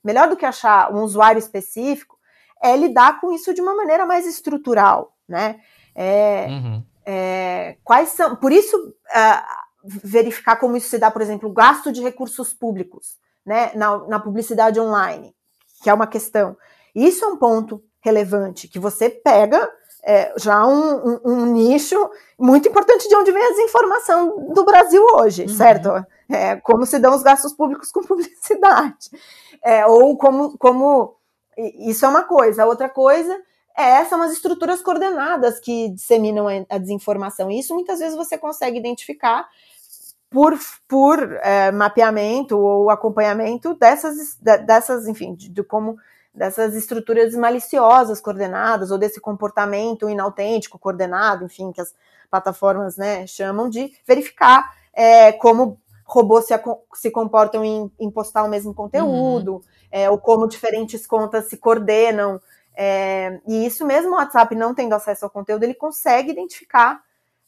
melhor do que achar um usuário específico, é lidar com isso de uma maneira mais estrutural, né? É, uhum. é, quais são, por isso, uh, verificar como isso se dá, por exemplo, o gasto de recursos públicos, né, na, na publicidade online, que é uma questão. Isso é um ponto relevante, que você pega é, já um, um, um, nicho muito importante de onde vem a desinformação do Brasil hoje, uhum. certo? É, como se dão os gastos públicos com publicidade. É, ou como, como. Isso é uma coisa. Outra coisa é, são as estruturas coordenadas que disseminam a desinformação. E isso muitas vezes você consegue identificar por, por é, mapeamento ou acompanhamento dessas, dessas enfim, de, de como dessas estruturas maliciosas coordenadas ou desse comportamento inautêntico coordenado, enfim, que as plataformas né, chamam de verificar é, como robôs se, se comportam em, em, postar o mesmo conteúdo, uhum. é, ou como diferentes contas se coordenam. É, e isso mesmo o WhatsApp não tendo acesso ao conteúdo, ele consegue identificar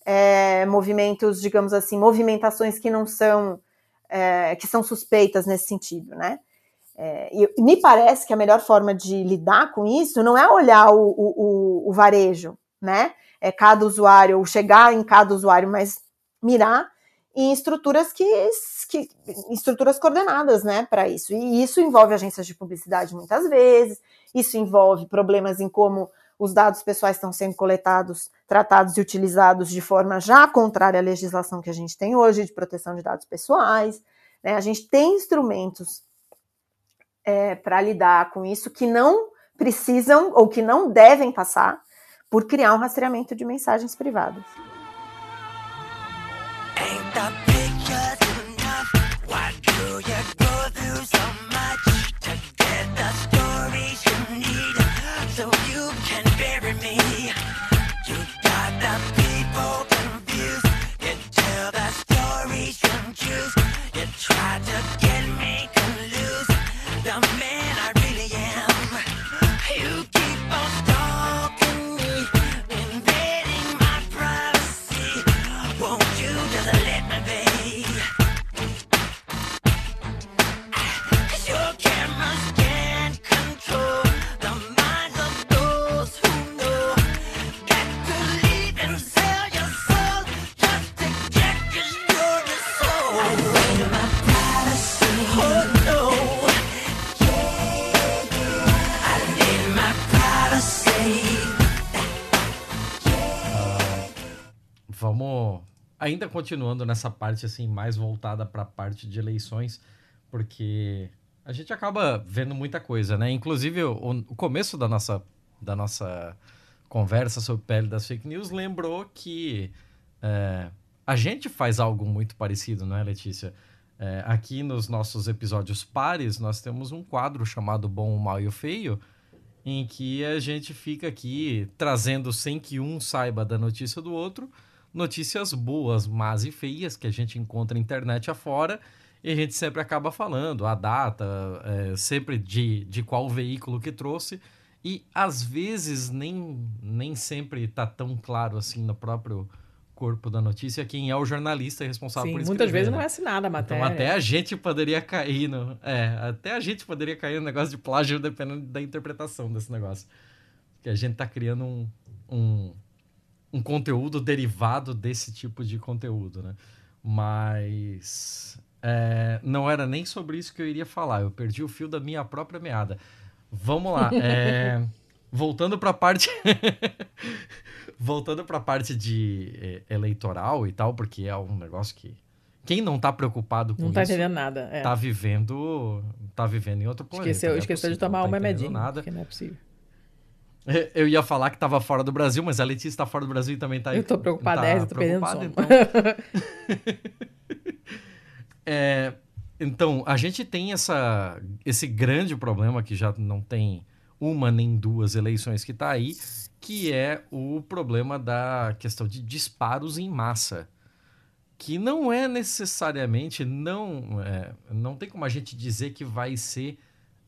é, movimentos, digamos assim, movimentações que não são, é, que são suspeitas nesse sentido, né? É, e me parece que a melhor forma de lidar com isso não é olhar o, o, o varejo, né? É cada usuário, ou chegar em cada usuário, mas mirar em estruturas que, que estruturas coordenadas, né, para isso. E isso envolve agências de publicidade muitas vezes, isso envolve problemas em como os dados pessoais estão sendo coletados, tratados e utilizados de forma já contrária à legislação que a gente tem hoje de proteção de dados pessoais. Né? A gente tem instrumentos é, para lidar com isso que não precisam ou que não devem passar por criar um rastreamento de mensagens privadas. I'm mad. Ainda continuando nessa parte assim mais voltada para a parte de eleições, porque a gente acaba vendo muita coisa, né? Inclusive o, o começo da nossa da nossa conversa sobre pele das fake news lembrou que é, a gente faz algo muito parecido, não é, Letícia? É, aqui nos nossos episódios pares, nós temos um quadro chamado Bom, o Mal e o Feio, em que a gente fica aqui trazendo sem que um saiba da notícia do outro, notícias boas, más e feias que a gente encontra na internet afora e a gente sempre acaba falando a data, é, sempre de, de qual veículo que trouxe e às vezes nem, nem sempre está tão claro assim no próprio corpo da notícia quem é o jornalista responsável Sim, por escrever. muitas vezes né? não é assinada a então, matéria. Então até a gente poderia cair no, é, até a gente poderia cair no negócio de plágio dependendo da interpretação desse negócio. Que a gente está criando um, um um conteúdo derivado desse tipo de conteúdo, né? Mas é, não era nem sobre isso que eu iria falar. Eu perdi o fio da minha própria meada. Vamos lá. É, voltando para a parte, voltando para a parte de é, eleitoral e tal, porque é um negócio que quem não está preocupado com não tá isso, entendendo nada. É. Tá vivendo, tá vivendo em outro planeta. Esqueceu, é esqueceu de tomar tá uma medinha, nada. que não é possível. Eu ia falar que estava fora do Brasil, mas a Letícia está fora do Brasil e também está... Eu estou preocupada, tá é, eu tô perdendo sono. Então... é, então, a gente tem essa, esse grande problema que já não tem uma nem duas eleições que está aí, que é o problema da questão de disparos em massa. Que não é necessariamente, não, é, não tem como a gente dizer que vai ser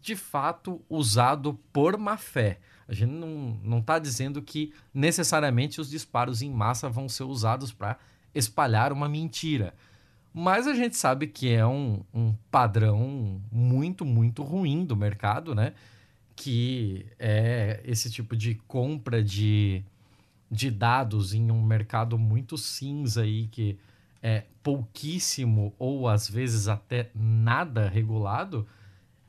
de fato usado por má fé. A gente não está dizendo que necessariamente os disparos em massa vão ser usados para espalhar uma mentira. Mas a gente sabe que é um, um padrão muito, muito ruim do mercado, né? Que é esse tipo de compra de, de dados em um mercado muito cinza aí, que é pouquíssimo ou às vezes até nada regulado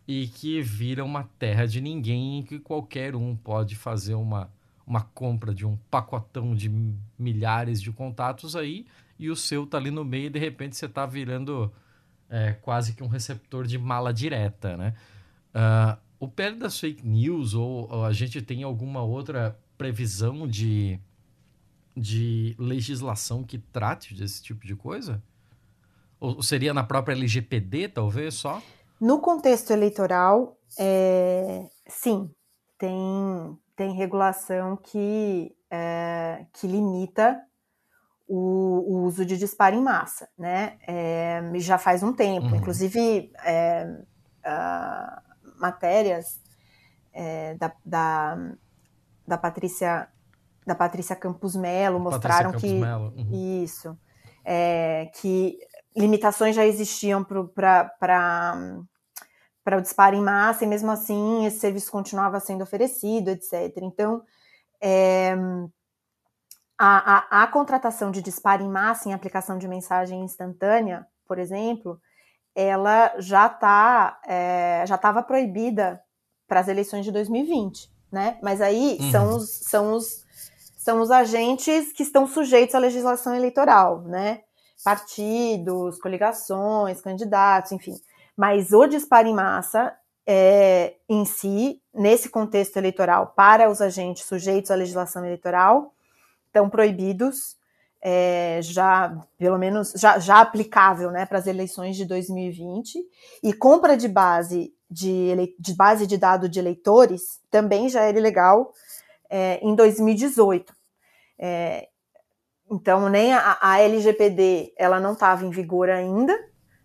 e que vira uma terra de ninguém em que qualquer um pode fazer uma, uma compra de um pacotão de milhares de contatos aí e o seu tá ali no meio e de repente você tá virando é, quase que um receptor de mala direta, né? Uh, o pé das fake news ou, ou, a gente tem alguma outra previsão de, de legislação que trate desse tipo de coisa? Ou seria na própria LGPD, talvez, só? No contexto eleitoral, é, sim, tem, tem regulação que, é, que limita o, o, uso de disparo em massa, né? É, já faz um tempo, uhum. inclusive é, matérias é, da, da, da, Patrícia da Patrícia Campos Melo mostraram Campos que Mello. Uhum. isso é, que limitações já existiam para o disparo em massa e mesmo assim esse serviço continuava sendo oferecido, etc. Então é, a, a, a, contratação de disparo em massa em aplicação de mensagem instantânea, por exemplo, ela já tá, é, já estava proibida para as eleições de 2020, né? Mas aí uhum. são, os, são, os, são os agentes que estão sujeitos à legislação eleitoral, né? Partidos, coligações, candidatos, enfim. Mas o disparo em massa é, em si, nesse contexto eleitoral, para os agentes sujeitos à legislação eleitoral, estão proibidos, é, já, pelo menos, já, já aplicável né, para as eleições de 2020, e compra de base de, de base de dados de eleitores também já era ilegal é, em 2018. É, então, nem a, a, LGPD ela não estava em vigor ainda,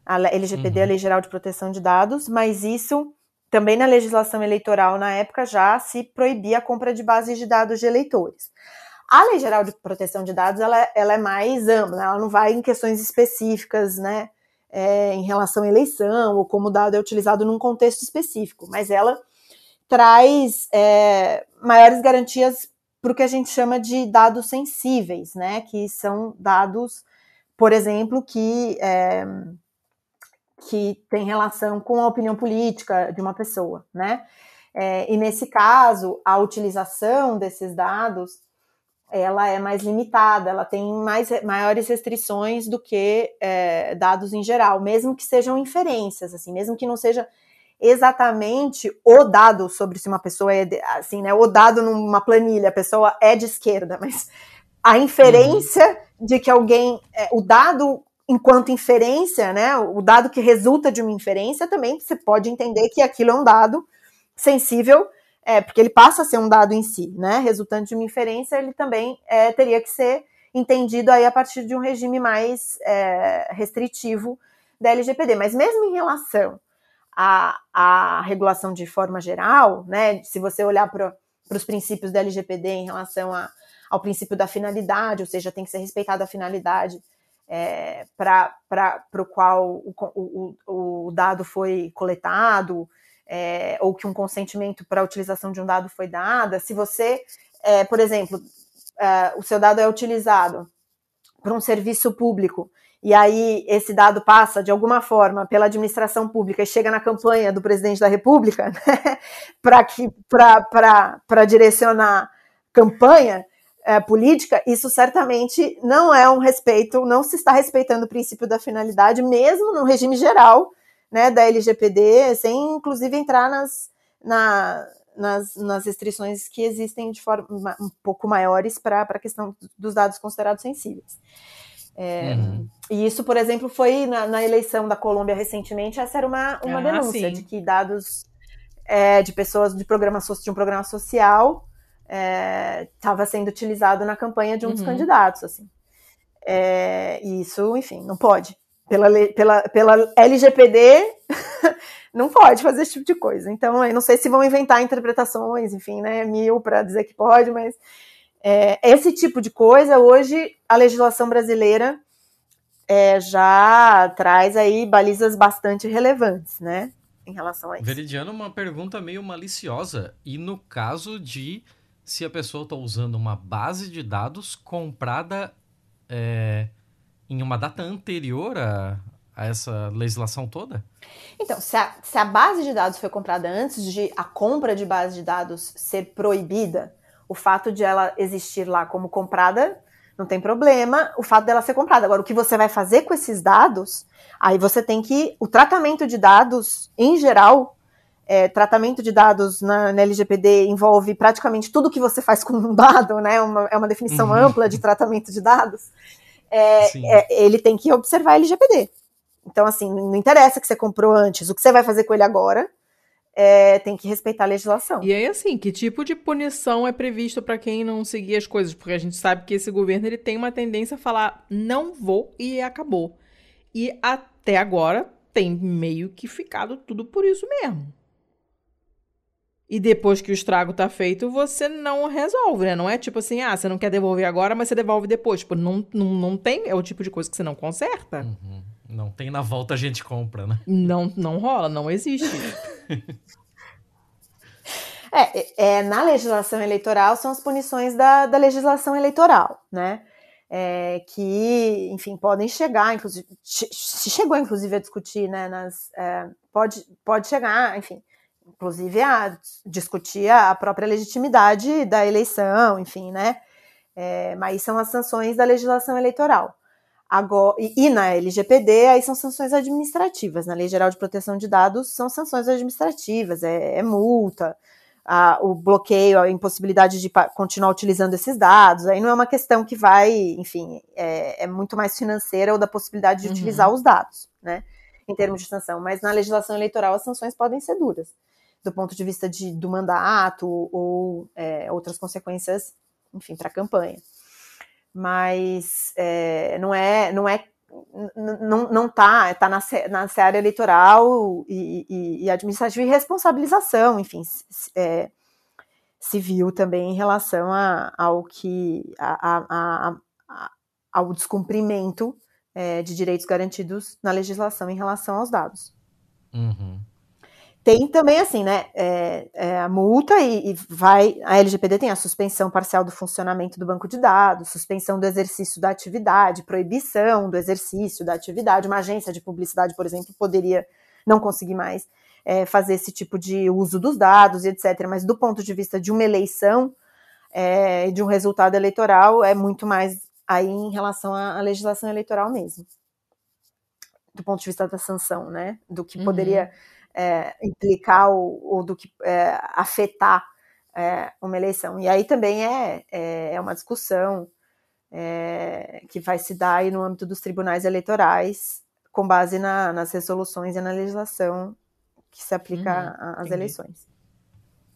a LGPD, uhum. a Lei Geral de Proteção de Dados, mas isso também na legislação eleitoral na época já se proibia a compra de bases de dados de eleitores. A Lei Geral de Proteção de Dados ela, ela é mais ampla, né? ela não vai em questões específicas, né, é, em relação à eleição ou como o dado é utilizado num contexto específico, mas ela traz é, maiores garantias para o que a gente chama de dados sensíveis, né, que são dados, por exemplo, que é, que tem relação com a opinião política de uma pessoa, né? É, e nesse caso, a utilização desses dados ela é mais limitada, ela tem mais, maiores restrições do que é, dados em geral, mesmo que sejam inferências, assim, mesmo que não seja exatamente o dado sobre se uma pessoa é, de, assim, né, o dado numa planilha, a pessoa é de esquerda, mas a inferência uhum. de que alguém, é, o dado enquanto inferência, né, o dado que resulta de uma inferência, também você pode entender que aquilo é um dado sensível é, porque ele passa a ser um dado em si, né? Resultante de uma inferência, ele também é, teria que ser entendido aí a partir de um regime mais é, restritivo da LGPD. Mas mesmo em relação à, à regulação de forma geral, né? Se você olhar para os princípios da LGPD em relação a, ao princípio da finalidade, ou seja, tem que ser respeitada a finalidade é, para o qual o, o, o dado foi coletado, é, ou que um consentimento para a utilização de um dado foi dada, se você, é, por exemplo, é, o seu dado é utilizado para um serviço público e aí esse dado passa de alguma forma pela administração pública e chega na campanha do presidente da República né, para direcionar campanha é, política, isso certamente não é um respeito, não se está respeitando o princípio da finalidade, mesmo no regime geral né, da LGPD, sem inclusive entrar nas, na, nas, nas restrições que existem de forma um pouco maiores para a questão dos dados considerados sensíveis. É, uhum. E isso, por exemplo, foi na, na, eleição da Colômbia recentemente, essa era uma, uma ah, denúncia sim. de que dados é, de pessoas de, programa, de um programa social estava é, sendo utilizado na campanha de um uhum. dos candidatos, assim. É, isso, enfim, não pode. Pela, pela, pela LGPD, não pode fazer esse tipo de coisa. Então, eu não sei se vão inventar interpretações, enfim, né, mil para dizer que pode, mas é, esse tipo de coisa, hoje, a legislação brasileira é, já traz aí balizas bastante relevantes, né, em relação a isso. Veridiano, uma pergunta meio maliciosa. E no caso de se a pessoa está usando uma base de dados comprada é, em uma data anterior a, a, essa legislação toda? Então, se a, se a base de dados foi comprada antes de a compra de base de dados ser proibida, o fato de ela existir lá como comprada não tem problema, o fato dela ser comprada. Agora, o que você vai fazer com esses dados, aí você tem que. O tratamento de dados, em geral, é, tratamento de dados na, na, LGPD envolve praticamente tudo que você faz com um dado, né? Uma, é uma definição uhum. ampla de tratamento de dados. É, é, ele tem que observar a LGPD. Então, assim, não interessa que você comprou antes, o que você vai fazer com ele agora é, tem que respeitar a legislação. E aí, assim, que tipo de punição é previsto para quem não seguir as coisas? Porque a gente sabe que esse governo ele tem uma tendência a falar não vou e acabou. E até agora tem meio que ficado tudo por isso mesmo. E depois que o estrago tá feito, você não resolve, né? Não é tipo assim, ah, você não quer devolver agora, mas você devolve depois. Tipo, não, não, não tem. É o tipo de coisa que você não conserta. Uhum. Não tem na volta a gente compra, né? Não, não rola, não existe. é, é, na legislação eleitoral são as punições da, da legislação eleitoral, né? É, que, enfim, podem chegar, inclusive, se chegou inclusive a discutir, né, nas, é, pode, pode chegar, enfim, inclusive a discutir a própria legitimidade da eleição, enfim, né? É, mas são as sanções da legislação eleitoral. Agora, e, na LGPD, aí são sanções administrativas. Na Lei Geral de Proteção de Dados, são sanções administrativas, é, é multa, a, o bloqueio, a impossibilidade de continuar utilizando esses dados. Aí não é uma questão que vai, enfim, é, é muito mais financeira ou da possibilidade de uhum. utilizar os dados, né? Em termos de sanção. Mas na legislação eleitoral, as sanções podem ser duras do ponto de vista de, do mandato ou é, outras consequências, enfim, para a campanha. Mas é, não é, não é, não, não tá, tá na, na seara eleitoral e, e, e administrativa e responsabilização, enfim, é, civil também em relação a, ao que, a, a, ao descumprimento é, de direitos garantidos na legislação em relação aos dados. Uhum. Tem também, assim, né, é, é a multa e, e, vai, a LGPD tem a suspensão parcial do funcionamento do banco de dados, suspensão do exercício da atividade, proibição do exercício da atividade, uma agência de publicidade, por exemplo, poderia não conseguir mais é, fazer esse tipo de uso dos dados, etc., mas do ponto de vista de uma eleição é, de um resultado eleitoral, é muito mais aí em relação à, à legislação eleitoral mesmo, do ponto de vista da sanção, né, do que poderia... Uhum é, implicar ou, ou, do que é, afetar é, uma eleição. E aí também é, é, é uma discussão é, que vai se dar aí no âmbito dos tribunais eleitorais, com base na, nas resoluções e na legislação que se aplica uhum, às eleições.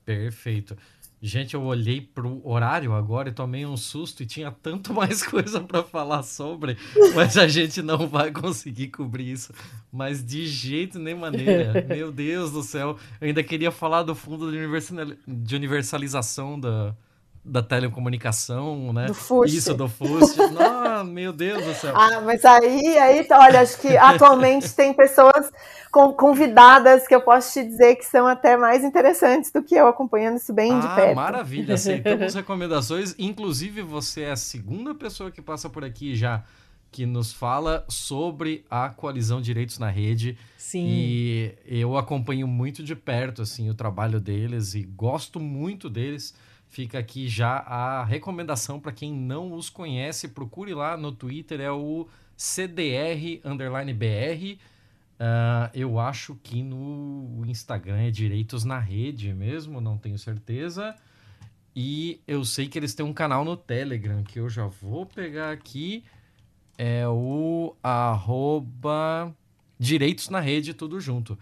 Perfeito. Gente, eu olhei pro horário agora e tomei um susto e tinha tanto mais coisa para falar sobre, mas a gente não vai conseguir cobrir isso. Mas de jeito nem maneira. Meu Deus do céu. Eu ainda queria falar do fundo de universalização da, da telecomunicação, né? Do FUST. Isso, do FUST. ah, meu Deus do céu. Ah, mas aí, aí, olha, acho que atualmente tem pessoas convidadas que eu posso te dizer que são até mais interessantes do que eu, acompanhando isso bem ah, de perto. Maravilha, aceitamos recomendações. Inclusive, você é a segunda pessoa que passa por aqui já que nos fala sobre a coalizão Direitos na Rede. Sim. E eu acompanho muito de perto assim o trabalho deles e gosto muito deles. Fica aqui já a recomendação para quem não os conhece, procure lá no Twitter, é o CDR_BR. Uh, eu acho que no Instagram é Direitos na Rede mesmo, não tenho certeza. E eu sei que eles têm um canal no Telegram, que eu já vou pegar aqui. É o arroba Direitos na Rede, tudo junto.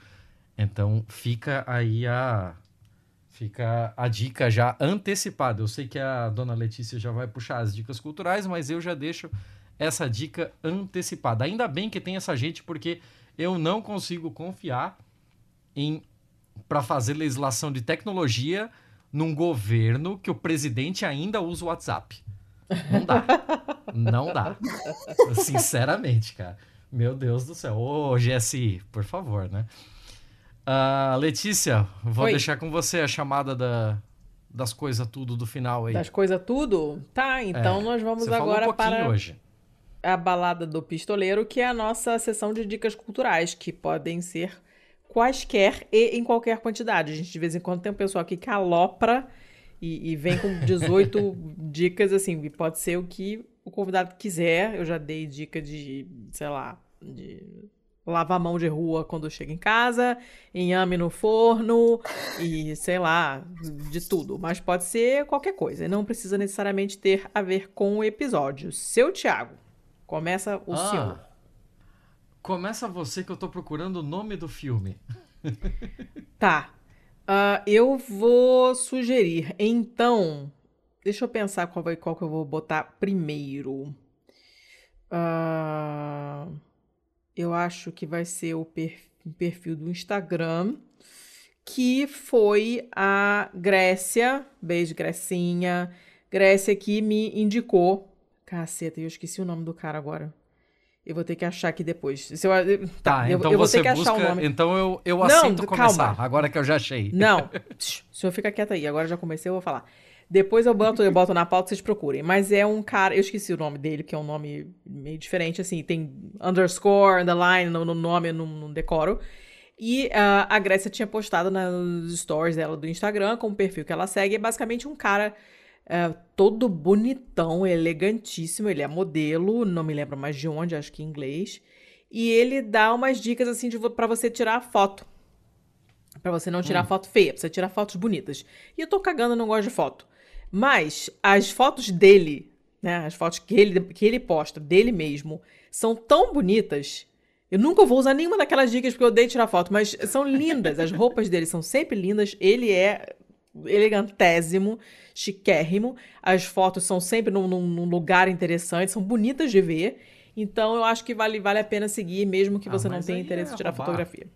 Então fica aí a fica a dica já antecipada. Eu sei que a dona Letícia já vai puxar as dicas culturais, mas eu já deixo essa dica antecipada. Ainda bem que tem essa gente porque eu não consigo confiar em para fazer legislação de tecnologia num governo que o presidente ainda usa o WhatsApp. Não dá. Não dá. Sinceramente, cara. Meu Deus do céu. Ô, GSI, por favor, né? Uh, Letícia, vou Oi. deixar com você a chamada da, das coisas tudo do final aí. Das coisas tudo? Tá, então é, nós vamos agora um para hoje. a balada do pistoleiro, que é a nossa sessão de dicas culturais, que podem ser quaisquer e em qualquer quantidade. A gente de vez em quando tem um pessoal aqui que alopra e, e vem com 18 dicas, assim, pode ser o que o convidado quiser. Eu já dei dica de, sei lá, de lavar a mão de rua quando chega em casa, inhame no forno e sei lá, de tudo. Mas pode ser qualquer coisa. E não precisa necessariamente ter a ver com o episódio. Seu Tiago, começa o ah, senhor. Começa você que eu tô procurando o nome do filme. tá. Uh, eu vou sugerir. Então, deixa eu pensar qual, vai, qual que eu vou botar primeiro. Uh, eu acho que vai ser o perfil do Instagram, que foi a Grécia, beijo Grecinha, Grécia que me indicou. Caceta, eu esqueci o nome do cara agora. Eu vou ter que achar aqui depois. Se eu, tá, eu, então eu que busca. Então eu, eu aceito Não, começar, calma. agora que eu já achei. Não, o senhor fica quieto aí. Agora já comecei, eu vou falar. Depois eu boto, eu boto na pauta, vocês procurem. Mas é um cara, eu esqueci o nome dele, que é um nome meio diferente, assim, tem underscore, underline no, no nome, eu não, não decoro. E uh, a Grécia tinha postado nos stories dela do Instagram, com o perfil que ela segue, é basicamente um cara uh, todo bonitão, elegantíssimo, ele é modelo, não me lembro mais de onde, acho que em inglês. E ele dá umas dicas, assim, para você tirar foto. Para você não tirar hum. foto feia, pra você tirar fotos bonitas. E eu tô cagando, não gosto de foto. Mas as fotos dele, né, as fotos que ele, que ele posta dele mesmo, são tão bonitas. Eu nunca vou usar nenhuma daquelas dicas porque eu odeio tirar foto, mas são lindas. As roupas dele são sempre lindas. Ele é elegantésimo, chiquérrimo. As fotos são sempre num, num lugar interessante, são bonitas de ver. Então eu acho que vale, vale a pena seguir, mesmo que ah, você não tenha interesse é em tirar roubar. fotografia.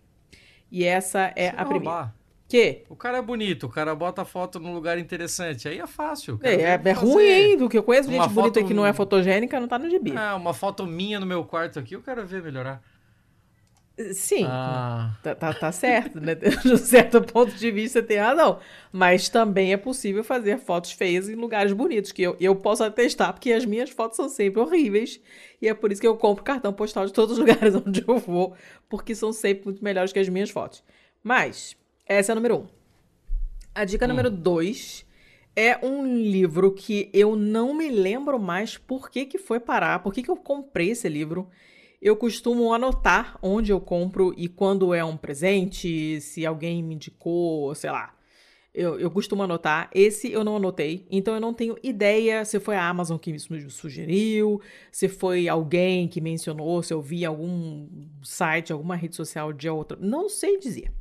E essa é a primeira. Roubar. Que? O cara é bonito, o cara bota foto num lugar interessante. Aí é fácil. É, é, é ruim, hein? Do que eu conheço gente bonita que não é fotogênica, não tá no gibi. É, uma foto minha no meu quarto aqui, eu quero ver melhorar. Sim, ah. tá, tá, tá, certo, né? De um certo ponto de vista tem razão. Mas também é possível fazer fotos feias em lugares bonitos, que eu, eu posso atestar, porque as minhas fotos são sempre horríveis. E é por isso que eu compro cartão postal de todos os lugares onde eu vou, porque são sempre muito melhores que as minhas fotos. Mas, essa é a número um. A dica hum. número dois é um livro que eu não me lembro mais por que, que foi parar, por que, que eu comprei esse livro. Eu costumo anotar onde eu compro e quando é um presente, se alguém me indicou, sei lá. Eu, eu costumo anotar. Esse eu não anotei, então eu não tenho ideia se foi a Amazon que me sugeriu, se foi alguém que mencionou, se eu vi algum site, alguma rede social de outra. Não sei dizer.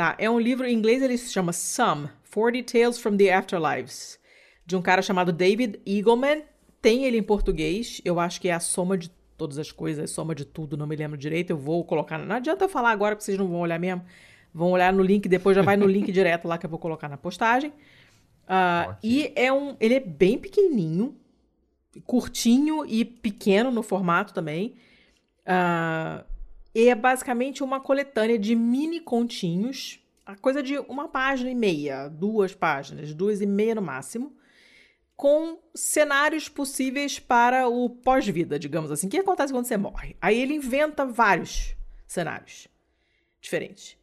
Tá? É um livro em inglês, ele se chama Some: 40 Tales from the Afterlives, de um cara chamado David Eagleman. Tem ele em português, eu acho que é a soma de todas as coisas, soma de tudo, não me lembro direito. Eu vou colocar. Não adianta eu falar agora, porque vocês não vão olhar mesmo. Vão olhar no link, depois já vai no link direto lá que eu vou colocar na postagem. Uh, e é um. Ele é bem pequenininho, curtinho e pequeno no formato também. Uh, é basicamente uma coletânea de mini continhos, a coisa de uma página e meia, duas páginas, duas e meia no máximo, com cenários possíveis para o pós-vida, digamos assim. O que acontece quando você morre? Aí ele inventa vários cenários diferentes.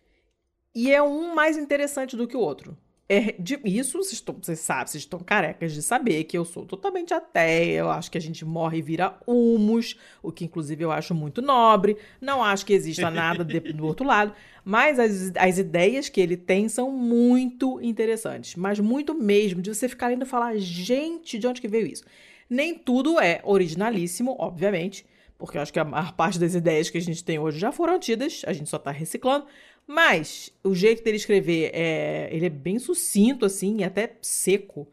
E é um mais interessante do que o outro. É, de, isso vocês, estão, vocês sabem, vocês estão carecas de saber que eu sou totalmente ateia. Eu acho que a gente morre e vira humus, o que inclusive eu acho muito nobre. Não acho que exista nada de, do outro lado. Mas as, as ideias que ele tem são muito interessantes. Mas muito mesmo, de você ficar lendo e falar, gente, de onde que veio isso? Nem tudo é originalíssimo, obviamente. porque eu acho que a maior parte das ideias que a gente tem hoje já foram tidas, a gente só tá reciclando. Mas o jeito dele escrever é. Ele é bem sucinto, assim, e até seco.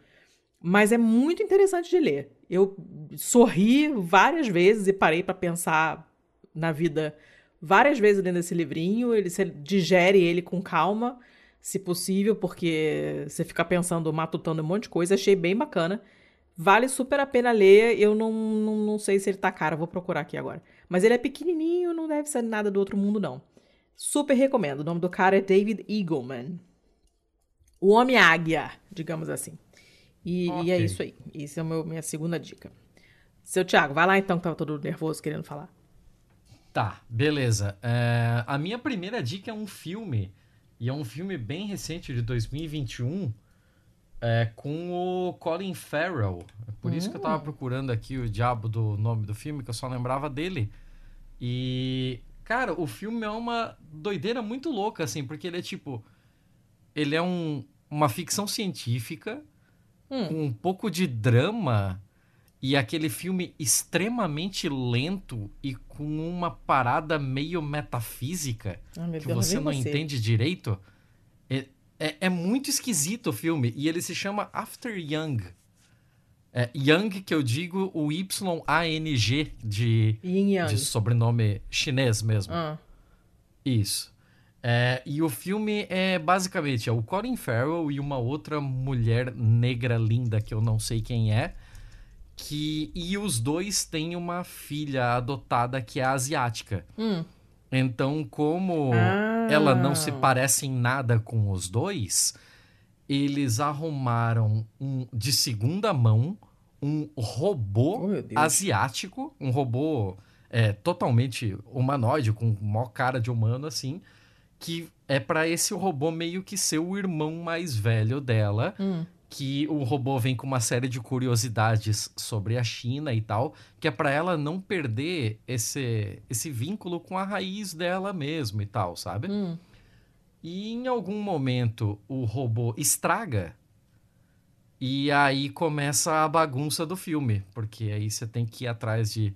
Mas é muito interessante de ler. Eu sorri várias vezes e parei para pensar na vida várias vezes lendo esse livrinho. Ele você digere ele com calma, se possível, porque você fica pensando, matutando um monte de coisa. Achei bem bacana. Vale super a pena ler. Eu não, não, não sei se ele tá caro, vou procurar aqui agora. Mas ele é pequenininho, não deve ser nada do outro mundo, não. Super recomendo. O nome do cara é David Eagleman. O Homem-Águia, digamos assim. E, okay. e, é isso aí. Isso é a minha segunda dica. Seu Thiago, vai lá então, que tava todo nervoso querendo falar. Tá, beleza. É, a minha primeira dica é um filme. E é um filme bem recente, de 2021, é, com o Colin Farrell. É por isso que eu tava hum. procurando aqui o diabo do nome do filme, que eu só lembrava dele. E Cara, o filme é uma doideira muito louca, assim, porque ele é tipo. Ele é um, uma ficção científica hum. com um pouco de drama e aquele filme extremamente lento e com uma parada meio metafísica ah, que Deus, você não você. entende direito. É, é, é, muito esquisito o filme e ele se chama After Young. É, Yang, que eu digo o Y-A-N-G de, de sobrenome chinês mesmo. Ah. Isso. É, e o filme é basicamente é o Colin Farrell e uma outra mulher negra linda que eu não sei quem é. Que, e os dois têm uma filha adotada que é asiática. Hum. Então, como ah. ela não se parece em nada com os dois, eles arrumaram um de segunda mão um robô oh, asiático, um robô é, totalmente humanoide, com maior cara de humano assim, que é para esse robô meio que ser o irmão mais velho dela. Hum. Que o robô vem com uma série de curiosidades sobre a China e tal, que é para ela não perder esse, esse vínculo com a raiz dela mesmo e tal, sabe? Hum. E em algum momento o robô estraga. E aí começa a bagunça do filme, porque aí você tem que ir atrás de,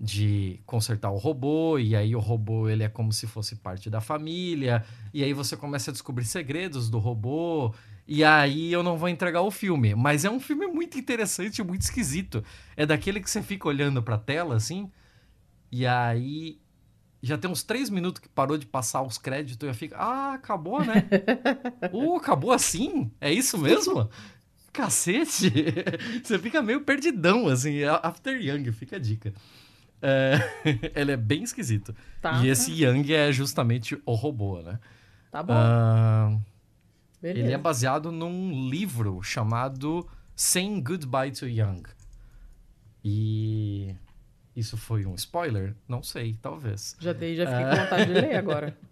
de consertar o robô, e aí o robô ele é como se fosse parte da família, e aí você começa a descobrir segredos do robô, e aí eu não vou entregar o filme, mas é um filme muito interessante, muito esquisito. É daquele que você fica olhando pra tela assim, e aí já tem uns três minutos que parou de passar os créditos e eu fico, ah, acabou, né? uh, acabou assim? É isso mesmo? Cacete! Você fica meio perdidão, assim. After Young, fica a dica. É, ele é bem esquisito. Tá. E esse Young é justamente o robô, né? Tá bom. Uh, ele é baseado num livro chamado Saying Goodbye to Young. E isso foi um spoiler? Não sei, talvez. Já dei, já fiquei com vontade de ler agora.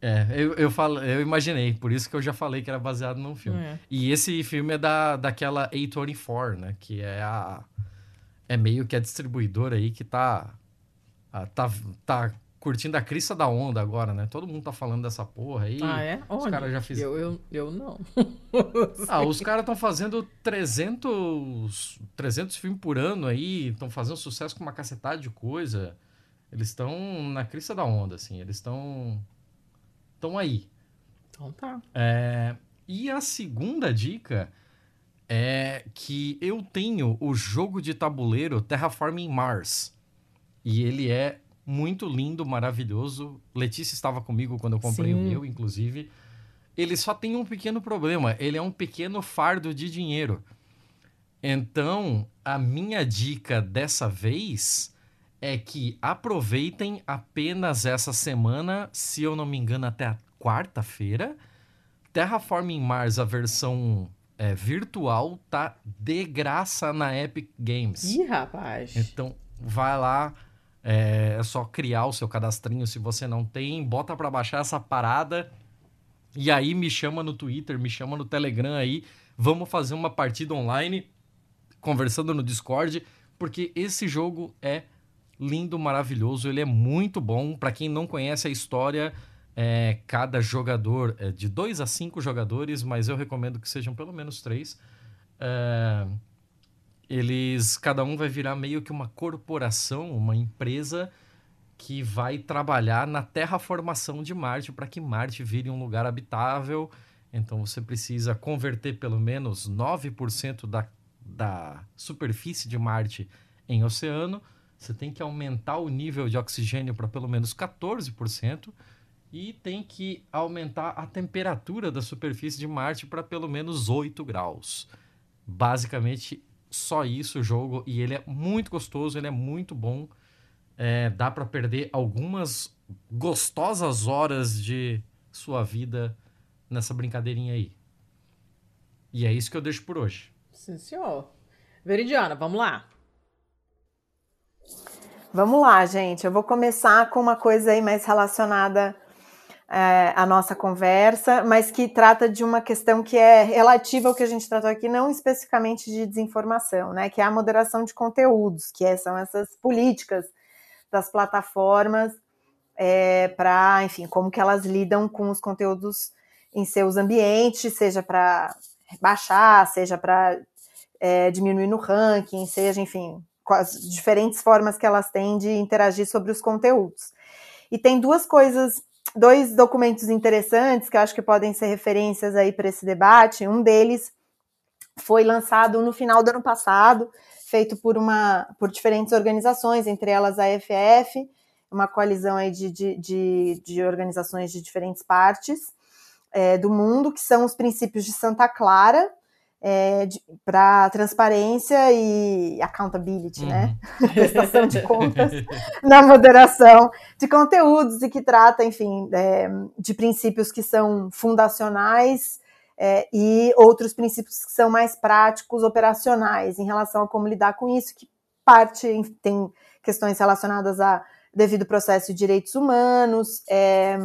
É, eu, eu, falo, eu imaginei, por isso que eu já falei que era baseado num filme. É. E esse filme é da, daquela A24, né? Que é a. É meio que a distribuidora aí que tá. tá, tá curtindo a crista da onda agora, né? Todo mundo tá falando dessa porra aí. Ah, é? Os caras já fizeram. Eu, eu, eu não. ah, os caras estão fazendo 300, 300 filmes por ano aí, estão fazendo sucesso com uma cacetada de coisa. Eles estão na crista da onda, assim. Eles estão estão aí. Então tá. É, e a segunda dica é que eu tenho o jogo de tabuleiro Terraforming Mars. E ele é muito lindo, maravilhoso. Letícia estava comigo quando eu comprei Sim. o meu, inclusive. Ele só tem um pequeno problema. Ele é um pequeno fardo de dinheiro. Então, a minha dica dessa vez é que aproveitem apenas essa semana, se eu não me engano, até a quarta-feira. Terraforming Mars, a versão é, virtual, tá de graça na Epic Games. Ih, rapaz! Então, vai lá, é, é só criar o seu cadastrinho se você não tem, bota para baixar essa parada e aí me chama no Twitter, me chama no Telegram aí, vamos fazer uma partida online, conversando no Discord, porque esse jogo é lindo, maravilhoso, ele é muito bom. Para quem não conhece a história, é, cada jogador é de dois a cinco jogadores, mas eu recomendo que sejam pelo menos três. É, eles cada um vai virar meio que uma corporação, uma empresa que vai trabalhar na terraformação de Marte para que Marte vire um lugar habitável. Então você precisa converter pelo menos 9% da, da superfície de Marte em oceano. Você tem que aumentar o nível de oxigênio para pelo menos 14% e tem que aumentar a temperatura da superfície de Marte para pelo menos 8 graus. Basicamente, só isso o jogo. E ele é muito gostoso, ele é muito bom. É, dá para perder algumas gostosas horas de sua vida nessa brincadeirinha aí. E é isso que eu deixo por hoje. Sim, senhor. Veridiana, vamos lá. Vamos lá, gente. Eu vou começar com uma coisa aí mais relacionada é, à nossa conversa, mas que trata de uma questão que é relativa ao que a gente tratou aqui, não especificamente de desinformação, né? Que é a moderação de conteúdos, que é, são essas políticas das plataformas é, para, enfim, como que elas lidam com os conteúdos em seus ambientes, seja para baixar, seja para é, diminuir no ranking, seja, enfim, com as diferentes formas que elas têm de interagir sobre os conteúdos. E tem duas coisas dois documentos interessantes que acho que podem ser referências aí para esse debate. Um deles foi lançado no final do ano passado, feito por uma por diferentes organizações, entre elas a EFF, uma coalizão aí de, de, de, de organizações de diferentes partes é, do mundo, que são os princípios de Santa Clara, é, para transparência e accountability, né? uhum. né? Prestação de contas na moderação de conteúdos e que trata, enfim, é, de princípios que são fundacionais é, e outros princípios que são mais práticos, operacionais, em relação a como lidar com isso, que parte tem questões relacionadas a devido processo de direitos humanos, é,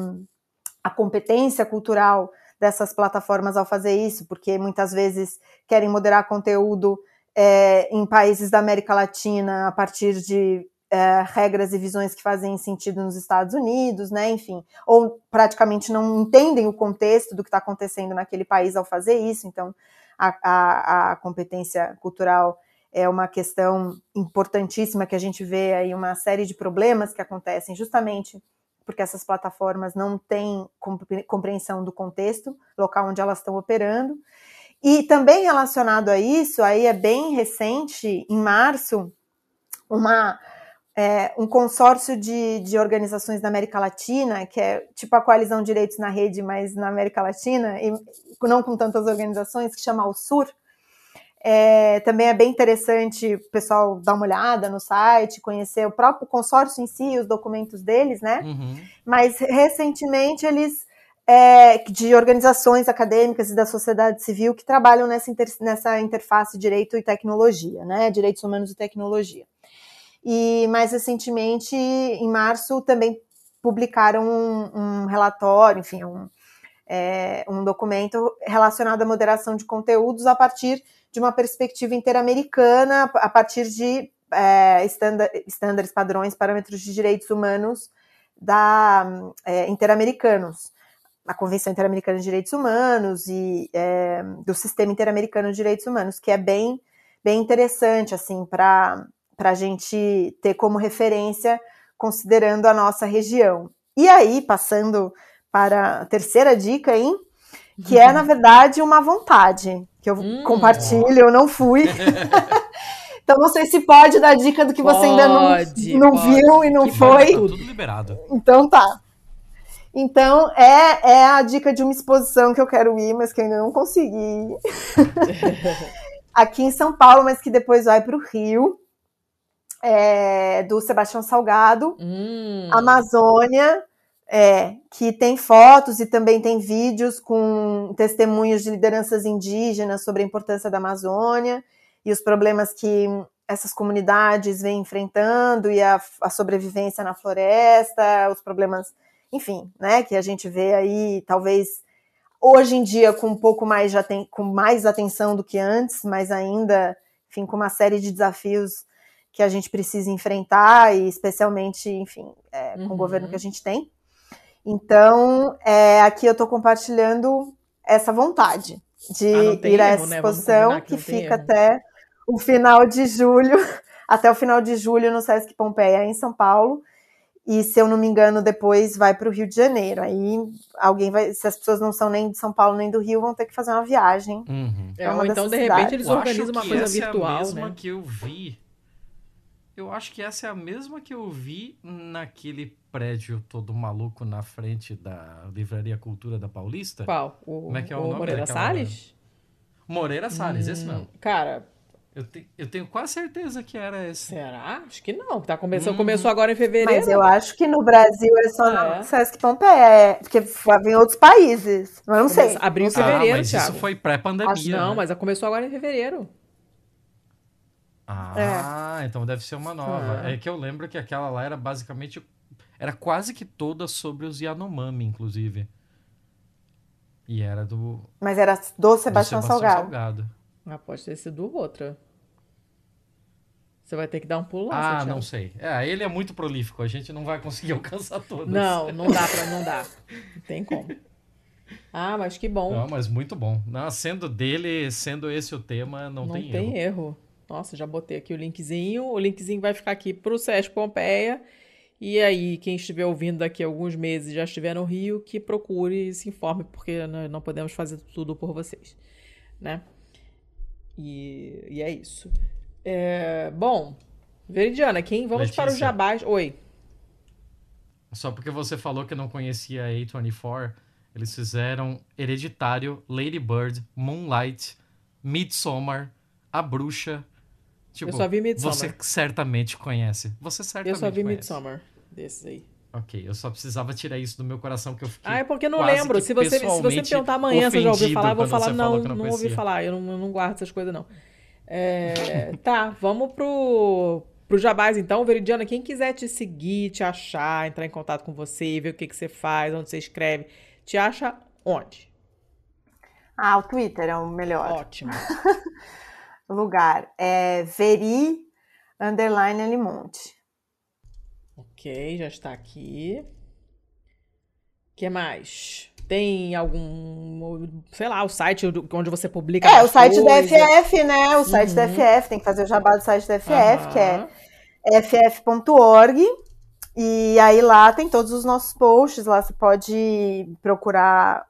a competência cultural dessas plataformas ao fazer isso, porque muitas vezes querem moderar conteúdo é, em países da América Latina a partir de é, regras e visões que fazem sentido nos Estados Unidos, né? Enfim, ou praticamente não entendem o contexto do que está acontecendo naquele país ao fazer isso. Então, a, a, a competência cultural é uma questão importantíssima que a gente vê aí uma série de problemas que acontecem justamente porque essas plataformas não têm compreensão do contexto local onde elas estão operando. E também relacionado a isso, aí é bem recente, em março, uma, é, um consórcio de, de organizações da América Latina, que é tipo a Coalizão Direitos na Rede, mas na América Latina, e não com tantas organizações, que chama o SUR, é, também é bem interessante o pessoal dar uma olhada no site, conhecer o próprio consórcio em si, os documentos deles, né? Uhum. Mas recentemente eles é, de organizações acadêmicas e da sociedade civil que trabalham nessa, inter, nessa interface direito e tecnologia, né? Direitos humanos e tecnologia. E mais recentemente, em março, também publicaram um, um relatório, enfim, um, é, um documento relacionado à moderação de conteúdos a partir de uma perspectiva interamericana, a partir de é, estándares, padrões, parâmetros de direitos humanos da é, interamericanos, a Convenção Interamericana de Direitos Humanos e é, do Sistema Interamericano de Direitos Humanos, que é bem, bem interessante assim para a gente ter como referência, considerando a nossa região. E aí, passando para a terceira dica, hein? que é, na verdade, uma vontade que eu hum, compartilho, eu não fui. então não sei se pode dar dica do que pode, você ainda não, não viu e não que foi. Tá tudo liberado. Então tá. Então é, é a dica de uma exposição que eu quero ir, mas que ainda não consegui. Aqui em São Paulo, mas que depois vai para o Rio. É, do Sebastião Salgado, hum. Amazônia, é, que tem fotos e também tem vídeos com testemunhos de lideranças indígenas sobre a importância da Amazônia e os problemas que essas comunidades vêm enfrentando e a, a sobrevivência na floresta, os problemas, enfim, né, que a gente vê aí, talvez hoje em dia com um pouco mais já tem com mais atenção do que antes, mas ainda, enfim, com uma série de desafios que a gente precisa enfrentar e especialmente, enfim, é, com uhum. o governo que a gente tem. Então, é, aqui eu estou compartilhando essa vontade de ah, ir a essa né? exposição, que, que fica erro. até o final de julho, até o final de julho no Sesc Pompeia, em São Paulo. E se eu não me engano, depois vai para o Rio de Janeiro. Aí alguém vai, se as pessoas não são nem de São Paulo nem do Rio, vão ter que fazer uma viagem. Uhum. É, ou então, de repente, eles Eu organizam acho uma que coisa essa virtual, é a mesma né? que eu vi. Eu acho que essa é a mesma que eu vi naquele prédio todo maluco na frente da Livraria Cultura da Paulista. Qual? O, Como é que é o o nome Moreira daquela- Salles? Moreira Salles, esse Hum, não. Cara, Eu, te- eu tenho quase certeza que era esse. será? Acho que não. Tá começou, Uhum. começou agora em fevereiro. Mas eu acho que no Brasil é só Ah, é? no Sesc Pompeia, é, porque vai em outros países. Mas eu não sei. Abriu em sei. fevereiro, ah, mas Thiago. isso foi pré-pandemia. Acho- não, né? mas começou agora em fevereiro. Ah, então deve ser uma nova. Ah. É que eu lembro que aquela lá era basicamente. Era quase que toda sobre os Yanomami, inclusive. E era do, Mas era do do Sebastião, Salgado. Salgado. Ah, pode ter sido outra. Você vai ter que dar um pulo lá, Ah, Santiago. não sei. É, ele é muito prolífico, a gente não vai conseguir alcançar todas. Não, não dá pra. Não dá. Não tem como. Ah, mas que bom. Não, mas muito bom. Não, sendo dele, sendo esse o tema, não, Não tem, tem, erro. erro. Nossa, já botei aqui o linkzinho. O linkzinho vai ficar aqui pro Sesc Pompeia. E aí, quem estiver ouvindo daqui a alguns meses e já estiver no Rio, que procure e se informe, porque nós não podemos fazer tudo por vocês, né? E, e é isso. É, bom, Veridiana, quem vamos para o Letícia. Jabás? Oi. Só porque você falou que não conhecia a A24, eles fizeram Hereditário, Lady Bird, Moonlight, Midsommar, A Bruxa. Tipo, Eu só vi Midsommar. Você certamente conhece. Você Eu certamente só vi conhece. Midsommar desses aí. Ok, eu só precisava tirar isso do meu coração que eu fiquei. Ah, é porque eu não lembro. Se você, se você me perguntar amanhã se eu já ouvi falar, eu vou falar, não, não não ouvi falar. Eu não, eu não guardo essas coisas, não. É, tá, vamos pro, pro Jabás, então. Veridiana, quem quiser te seguir, te achar, entrar em contato com você, ver o que, que você faz, onde você escreve, te acha onde? Ah, o Twitter é o melhor Ótimo. lugar. É Veri underline Limonte. Ok, já está aqui. O que mais? Tem algum, sei lá, o site onde você publica É, o site da coisa? FF, né? O site da Uhum. FF, tem que fazer o jabá do site da FF, que é ff.org. E aí lá tem todos os nossos posts, lá você pode procurar.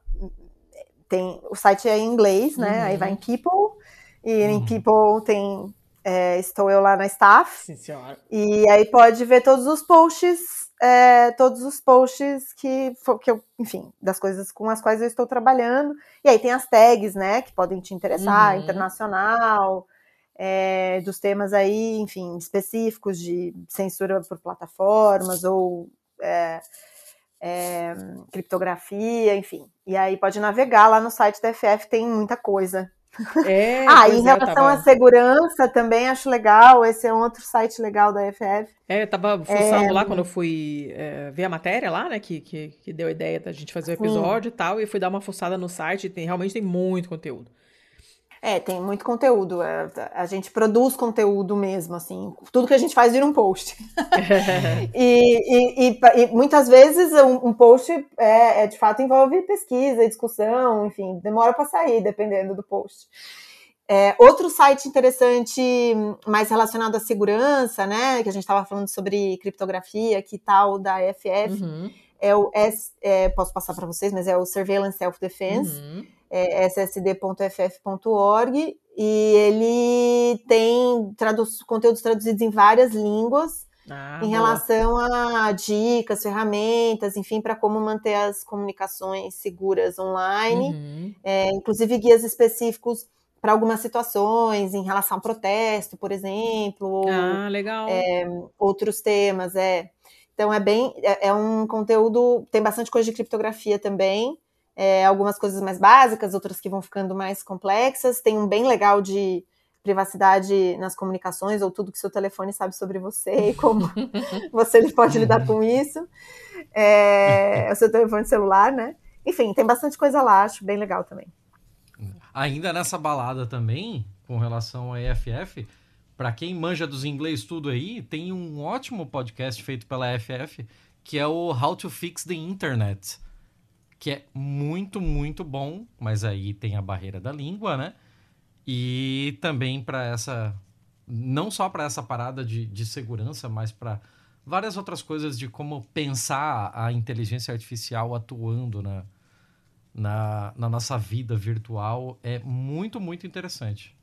Tem, o site é em inglês, né? Uhum. Aí vai em People, e em Uhum. People tem. É, estou eu lá na staff. Sim, senhora. E aí pode ver todos os posts, é, todos os posts que, que eu, enfim, das coisas com as quais eu estou trabalhando. E aí tem as tags, né, que podem te interessar, Uhum. internacional, é, dos temas aí, enfim, específicos de censura por plataformas ou é, é, criptografia, enfim. E aí pode navegar lá no site da FF, tem muita coisa. É, ah, em é, relação tava- à segurança, também acho legal. Esse é um outro site legal da FF. É, eu tava fuçando lá quando eu fui é, ver a matéria lá, né? Que, que, que deu a ideia da gente fazer o Sim. episódio e tal. E fui dar uma fuçada no site tem, realmente tem muito conteúdo. É, tem muito conteúdo. é, a gente produz conteúdo mesmo, assim. Tudo que a gente faz vira um post. E, e- e- e muitas vezes um, um post é, é, de fato envolve pesquisa, discussão, enfim, demora para sair, dependendo do post. É, outro site interessante, mais relacionado à segurança, né? Que a gente estava falando sobre criptografia, que tal da FF, Uhum, é o S, é, posso passar para vocês, mas é o Surveillance Self Defense. uhum. É ssd.ff.org e ele tem tradu conteúdos traduzidos em várias línguas Ah, em boa. relação a dicas, ferramentas, enfim, para como manter as comunicações seguras online, Uhum. é, inclusive guias específicos para algumas situações, em relação ao protesto, por exemplo, ou Ah, legal. outros temas, é. Então é bem, é, é um conteúdo, tem bastante coisa de criptografia também, é, algumas coisas mais básicas, outras que vão ficando mais complexas. Tem um bem legal de privacidade nas comunicações, ou tudo que seu telefone sabe sobre você e como você pode lidar com isso. É, o seu telefone celular, né? Enfim, tem bastante coisa lá, acho bem legal também. Ainda nessa balada também, com relação à EFF, pra quem manja dos inglês tudo aí, tem um ótimo podcast feito pela EFF, que é o How to Fix the Internet, que é muito, muito bom, mas aí tem a barreira da língua, né? E também para essa. Não só para essa parada de, de segurança, mas para várias outras coisas de como pensar a inteligência artificial atuando na, na, na nossa vida virtual é muito, muito interessante.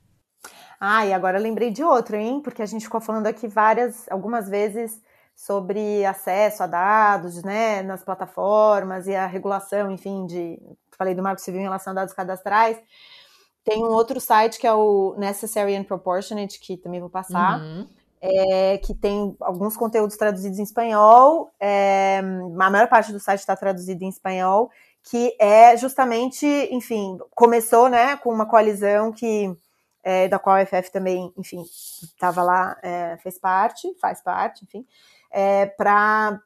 Ah, e agora lembrei de outro, hein? Porque a gente ficou falando aqui várias, algumas vezes sobre acesso a dados, né, nas plataformas e a regulação, enfim, de falei do Marco Civil em relação a dados cadastrais. Tem um outro site que é o Necessary and Proportionate, que também vou passar, uhum. é, que tem alguns conteúdos traduzidos em espanhol. É, a maior parte do site está traduzido em espanhol, que é justamente, enfim, começou né, com uma coalizão que é, da qual a FF também, enfim, estava lá, é, fez parte, faz parte, enfim, é, para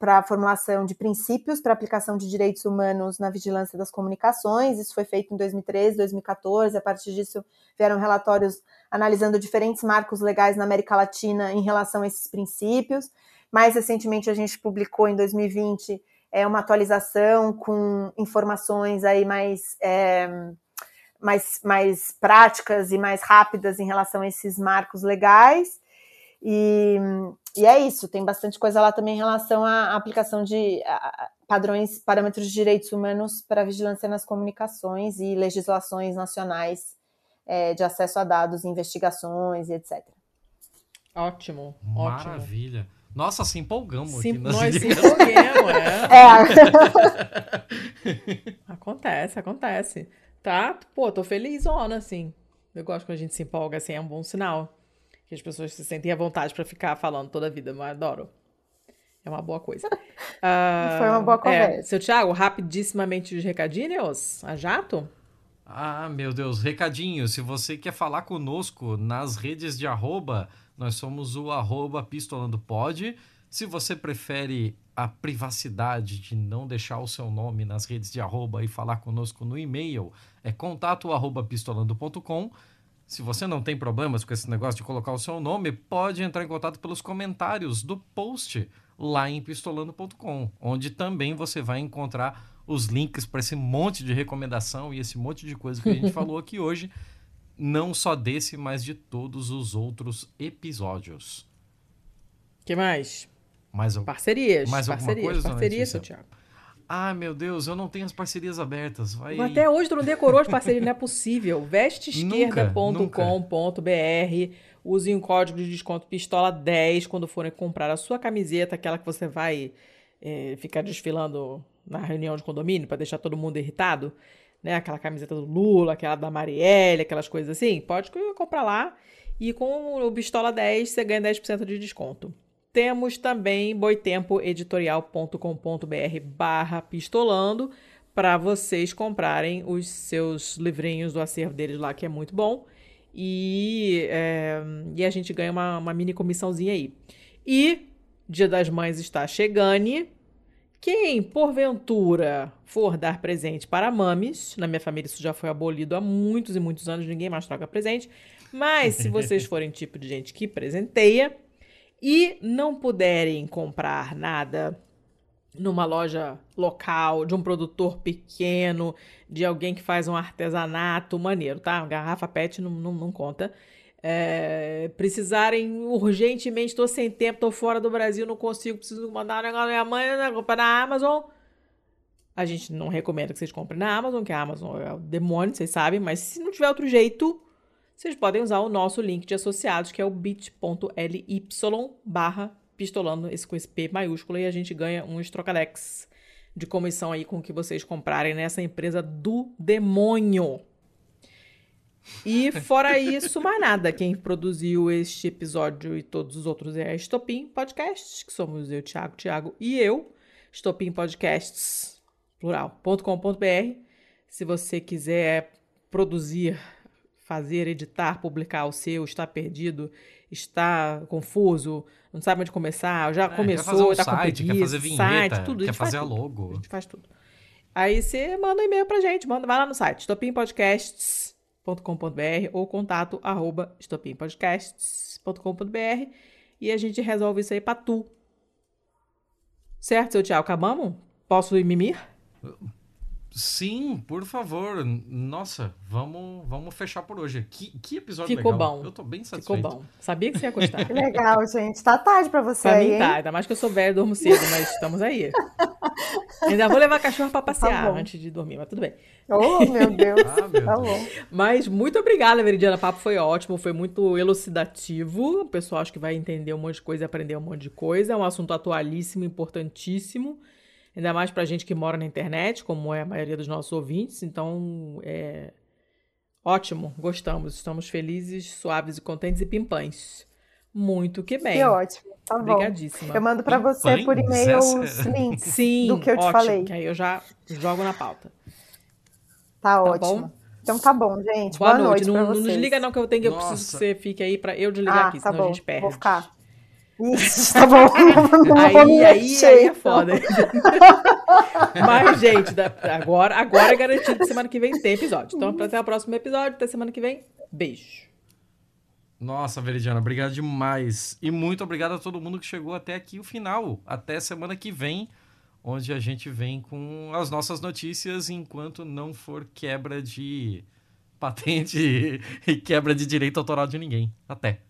a formulação de princípios para aplicação de direitos humanos na vigilância das comunicações. Isso foi feito em 2013, 2014. A partir disso, vieram relatórios analisando diferentes marcos legais na América Latina em relação a esses princípios. Mais recentemente, a gente publicou em 2020 é, uma atualização com informações aí mais. É, mais, mais práticas e mais rápidas em relação a esses marcos legais. E, e é isso, tem bastante coisa lá também em relação à aplicação de padrões, parâmetros de direitos humanos para vigilância nas comunicações e legislações nacionais é, de acesso a dados, investigações e etc. Ótimo, Maravilha. Ótimo. Nossa, se empolgamos Sim, aqui. Nós se empolguemos, é. é. acontece, acontece. Tá? Pô, tô feliz, ona, assim. Eu gosto quando a gente se empolga, assim, é um bom sinal. Que as pessoas se sentem à vontade para ficar falando toda a vida, mas adoro. É uma boa coisa. Uh, Foi uma boa é, conversa. É, seu Thiago, rapidissimamente os recadinhos, a jato? Ah, meu Deus, recadinho. Se você quer falar conosco nas redes de arroba, nós somos o arroba pistolandopod. Se você prefere a privacidade de não deixar o seu nome nas redes de arroba e falar conosco no e-mail, é contato arroba pistolando.com. Se você não tem problemas com esse negócio de colocar o seu nome, pode entrar em contato pelos comentários do post lá em pistolando.com, onde também você vai encontrar os links para esse monte de recomendação e esse monte de coisa que a gente falou aqui hoje, não só desse, mas de todos os outros episódios. que mais? Mais, parcerias. Mais parcerias, alguma coisa? Parcerias, seu Thiago. Ah, meu Deus, eu não tenho as parcerias abertas. Vai... Até hoje tu não decorou as parcerias, não é possível. Vesteesquerda.com.br. Use o código de desconto pistola 10 quando forem comprar a sua camiseta, aquela que você vai é, ficar desfilando na reunião de condomínio para deixar todo mundo irritado. Né? Aquela camiseta do Lula, aquela da Marielle, aquelas coisas assim. Pode comprar lá. E com o Pistola 10 você ganha 10% de desconto. Temos também boitempoeditorial.com.br barra pistolando para vocês comprarem os seus livrinhos do acervo deles lá, que é muito bom. E, é, e a gente ganha uma, uma mini comissãozinha aí. E Dia das Mães está chegando. Quem, porventura, for dar presente para mames, na minha família isso já foi abolido há muitos e muitos anos, ninguém mais troca presente. Mas se vocês forem tipo de gente que presenteia, e não puderem comprar nada numa loja local, de um produtor pequeno, de alguém que faz um artesanato maneiro, tá? Garrafa PET não, não, não conta. É, precisarem urgentemente, estou sem tempo, estou fora do Brasil, não consigo, preciso mandar um negócio minha mãe, né, comprar na Amazon. A gente não recomenda que vocês comprem na Amazon, que a Amazon é o demônio, vocês sabem, mas se não tiver outro jeito, vocês podem usar o nosso link de associados, que é o bit.ly barra pistolando, esse com esse P maiúsculo, e a gente ganha uns trocalex de comissão aí com o que vocês comprarem nessa empresa do demônio. E fora isso, mais nada. Quem produziu este episódio e todos os outros é a Estopim Podcasts, que somos eu, Thiago, Thiago e eu. Estopim Podcasts, plural.com.br. Se você quiser produzir fazer, editar, publicar o seu, está perdido, está confuso, não sabe onde começar, já é, começou, está com preguiça, quer fazer vinheta, site, tudo, quer fazer a tudo. logo. A gente faz tudo. Aí você manda um e-mail pra gente, manda, vai lá no site, estopimpodcasts.com.br ou contato arroba estopimpodcasts.com.br e a gente resolve isso aí pra tu. Certo, seu Tiago? Acabamos? Posso ir mimir? Sim, por favor. Nossa, vamos, vamos fechar por hoje. Que, que episódio Ficou legal. bom. Eu tô bem Ficou satisfeito. bom. Sabia que você ia gostar. Que legal, gente. Tá tarde pra você Pra aí, mim hein? tá, ainda mais que eu sou velho e durmo cedo, mas estamos aí. Ainda vou levar cachorro pra passear Tá antes de dormir, mas tudo bem. Oh, meu Deus. Ah, meu tá Deus. bom. Mas muito obrigada, Veridiana. O papo foi ótimo, foi muito elucidativo. O pessoal acho que vai entender um monte de coisa e aprender um monte de coisa. É um assunto atualíssimo, importantíssimo. Ainda mais pra gente que mora na internet, como é a maioria dos nossos ouvintes. Então, é ótimo, gostamos. Estamos felizes, suaves e contentes e pimpães. Muito que bem. Que ótimo. Tá bom. Obrigadíssima. Eu mando pra você por e-mail os links Sim, do que eu te ótimo, falei. que aí eu já jogo na pauta. Tá, bom? ótimo. Então tá bom, gente. Boa, Boa, noite. pra Não, não desliga não que eu tenho que eu preciso que você fique aí pra eu desligar Ah, aqui, tá senão a bom. gente perde. Vou ficar. Isso, tá bom. Não Aí, aí, aí é então. foda. Mas, gente, agora, agora é garantido que semana que vem tem episódio. Então, até o próximo episódio, até semana que vem. Beijo. Nossa, Veridiana, obrigado demais. E muito obrigado a todo mundo que chegou até aqui o final. Até semana que vem, onde a gente vem com as nossas notícias, enquanto não for quebra de patente e quebra de direito autoral de ninguém. Até.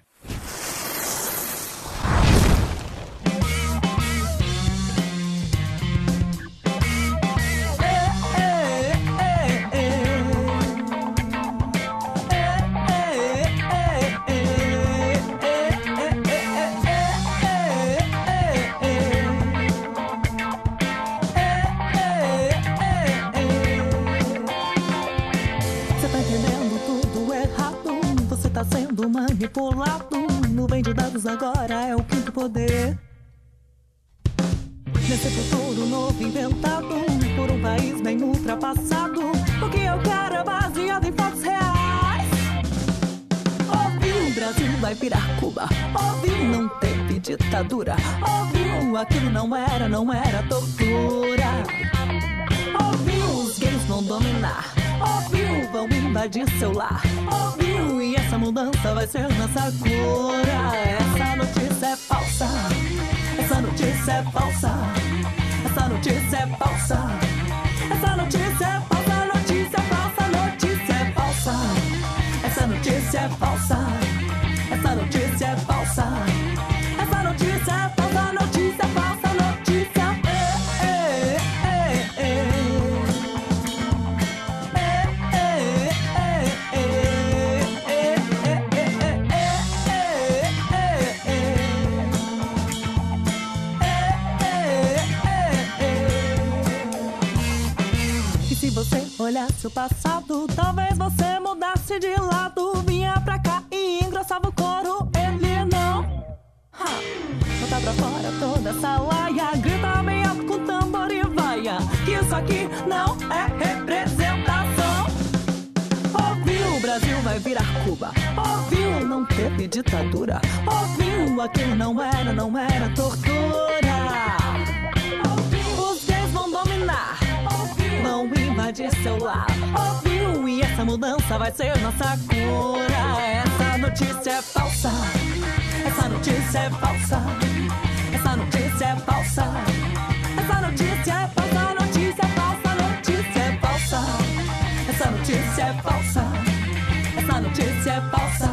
é falsa. Notícia é falsa. Notícia é falsa. Essa notícia é falsa. Olhasse o passado, talvez você mudasse de lado. Vinha pra cá e engrossava o coro. Ele não. Ha! Pra fora toda essa laia. Grita bem alto com tambor e vaia. Que isso aqui não é representação. Ouviu, o Brasil vai virar Cuba. Ouviu, não teve ditadura. Ouviu, aquilo não era, não era tortura. Os gays vão dominar. Vão invadir seu lar. Ouviu, e essa mudança vai ser nossa cura. Essa notícia é falsa. Essa notícia é falsa. Essa notícia é falsa. Essa notícia é falsa. Notícia é falsa. Notícia é falsa. Essa notícia é falsa. Essa notícia é falsa.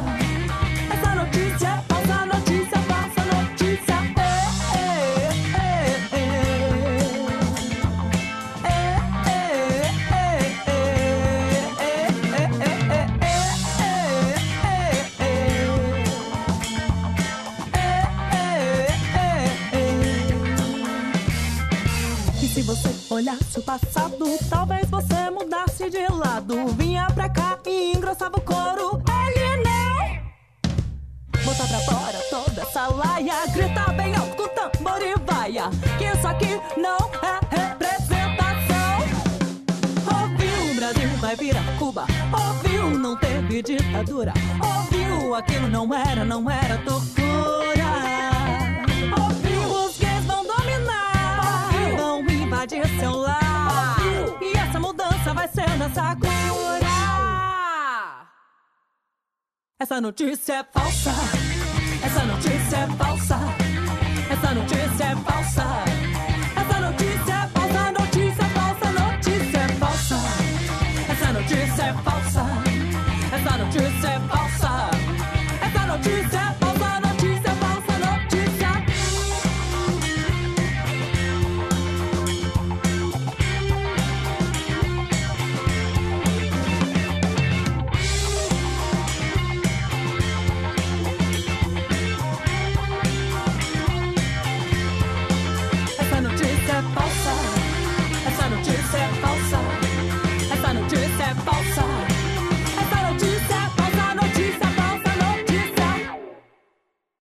Olhasse o passado, talvez você mudasse de lado. Vinha pra cá e engrossava o coro. Ele não! Botar pra fora toda essa laia. Grita bem alto com tambor e vaia. Que isso aqui não é representação. Ouviu, o Brasil vai virar Cuba. Ouviu, não teve ditadura. Ouviu, aquilo não era, não era tortura. Vão invadir seu lar. E essa mudança vai ser nossa cura. Essa notícia é falsa. Essa notícia é falsa. Essa notícia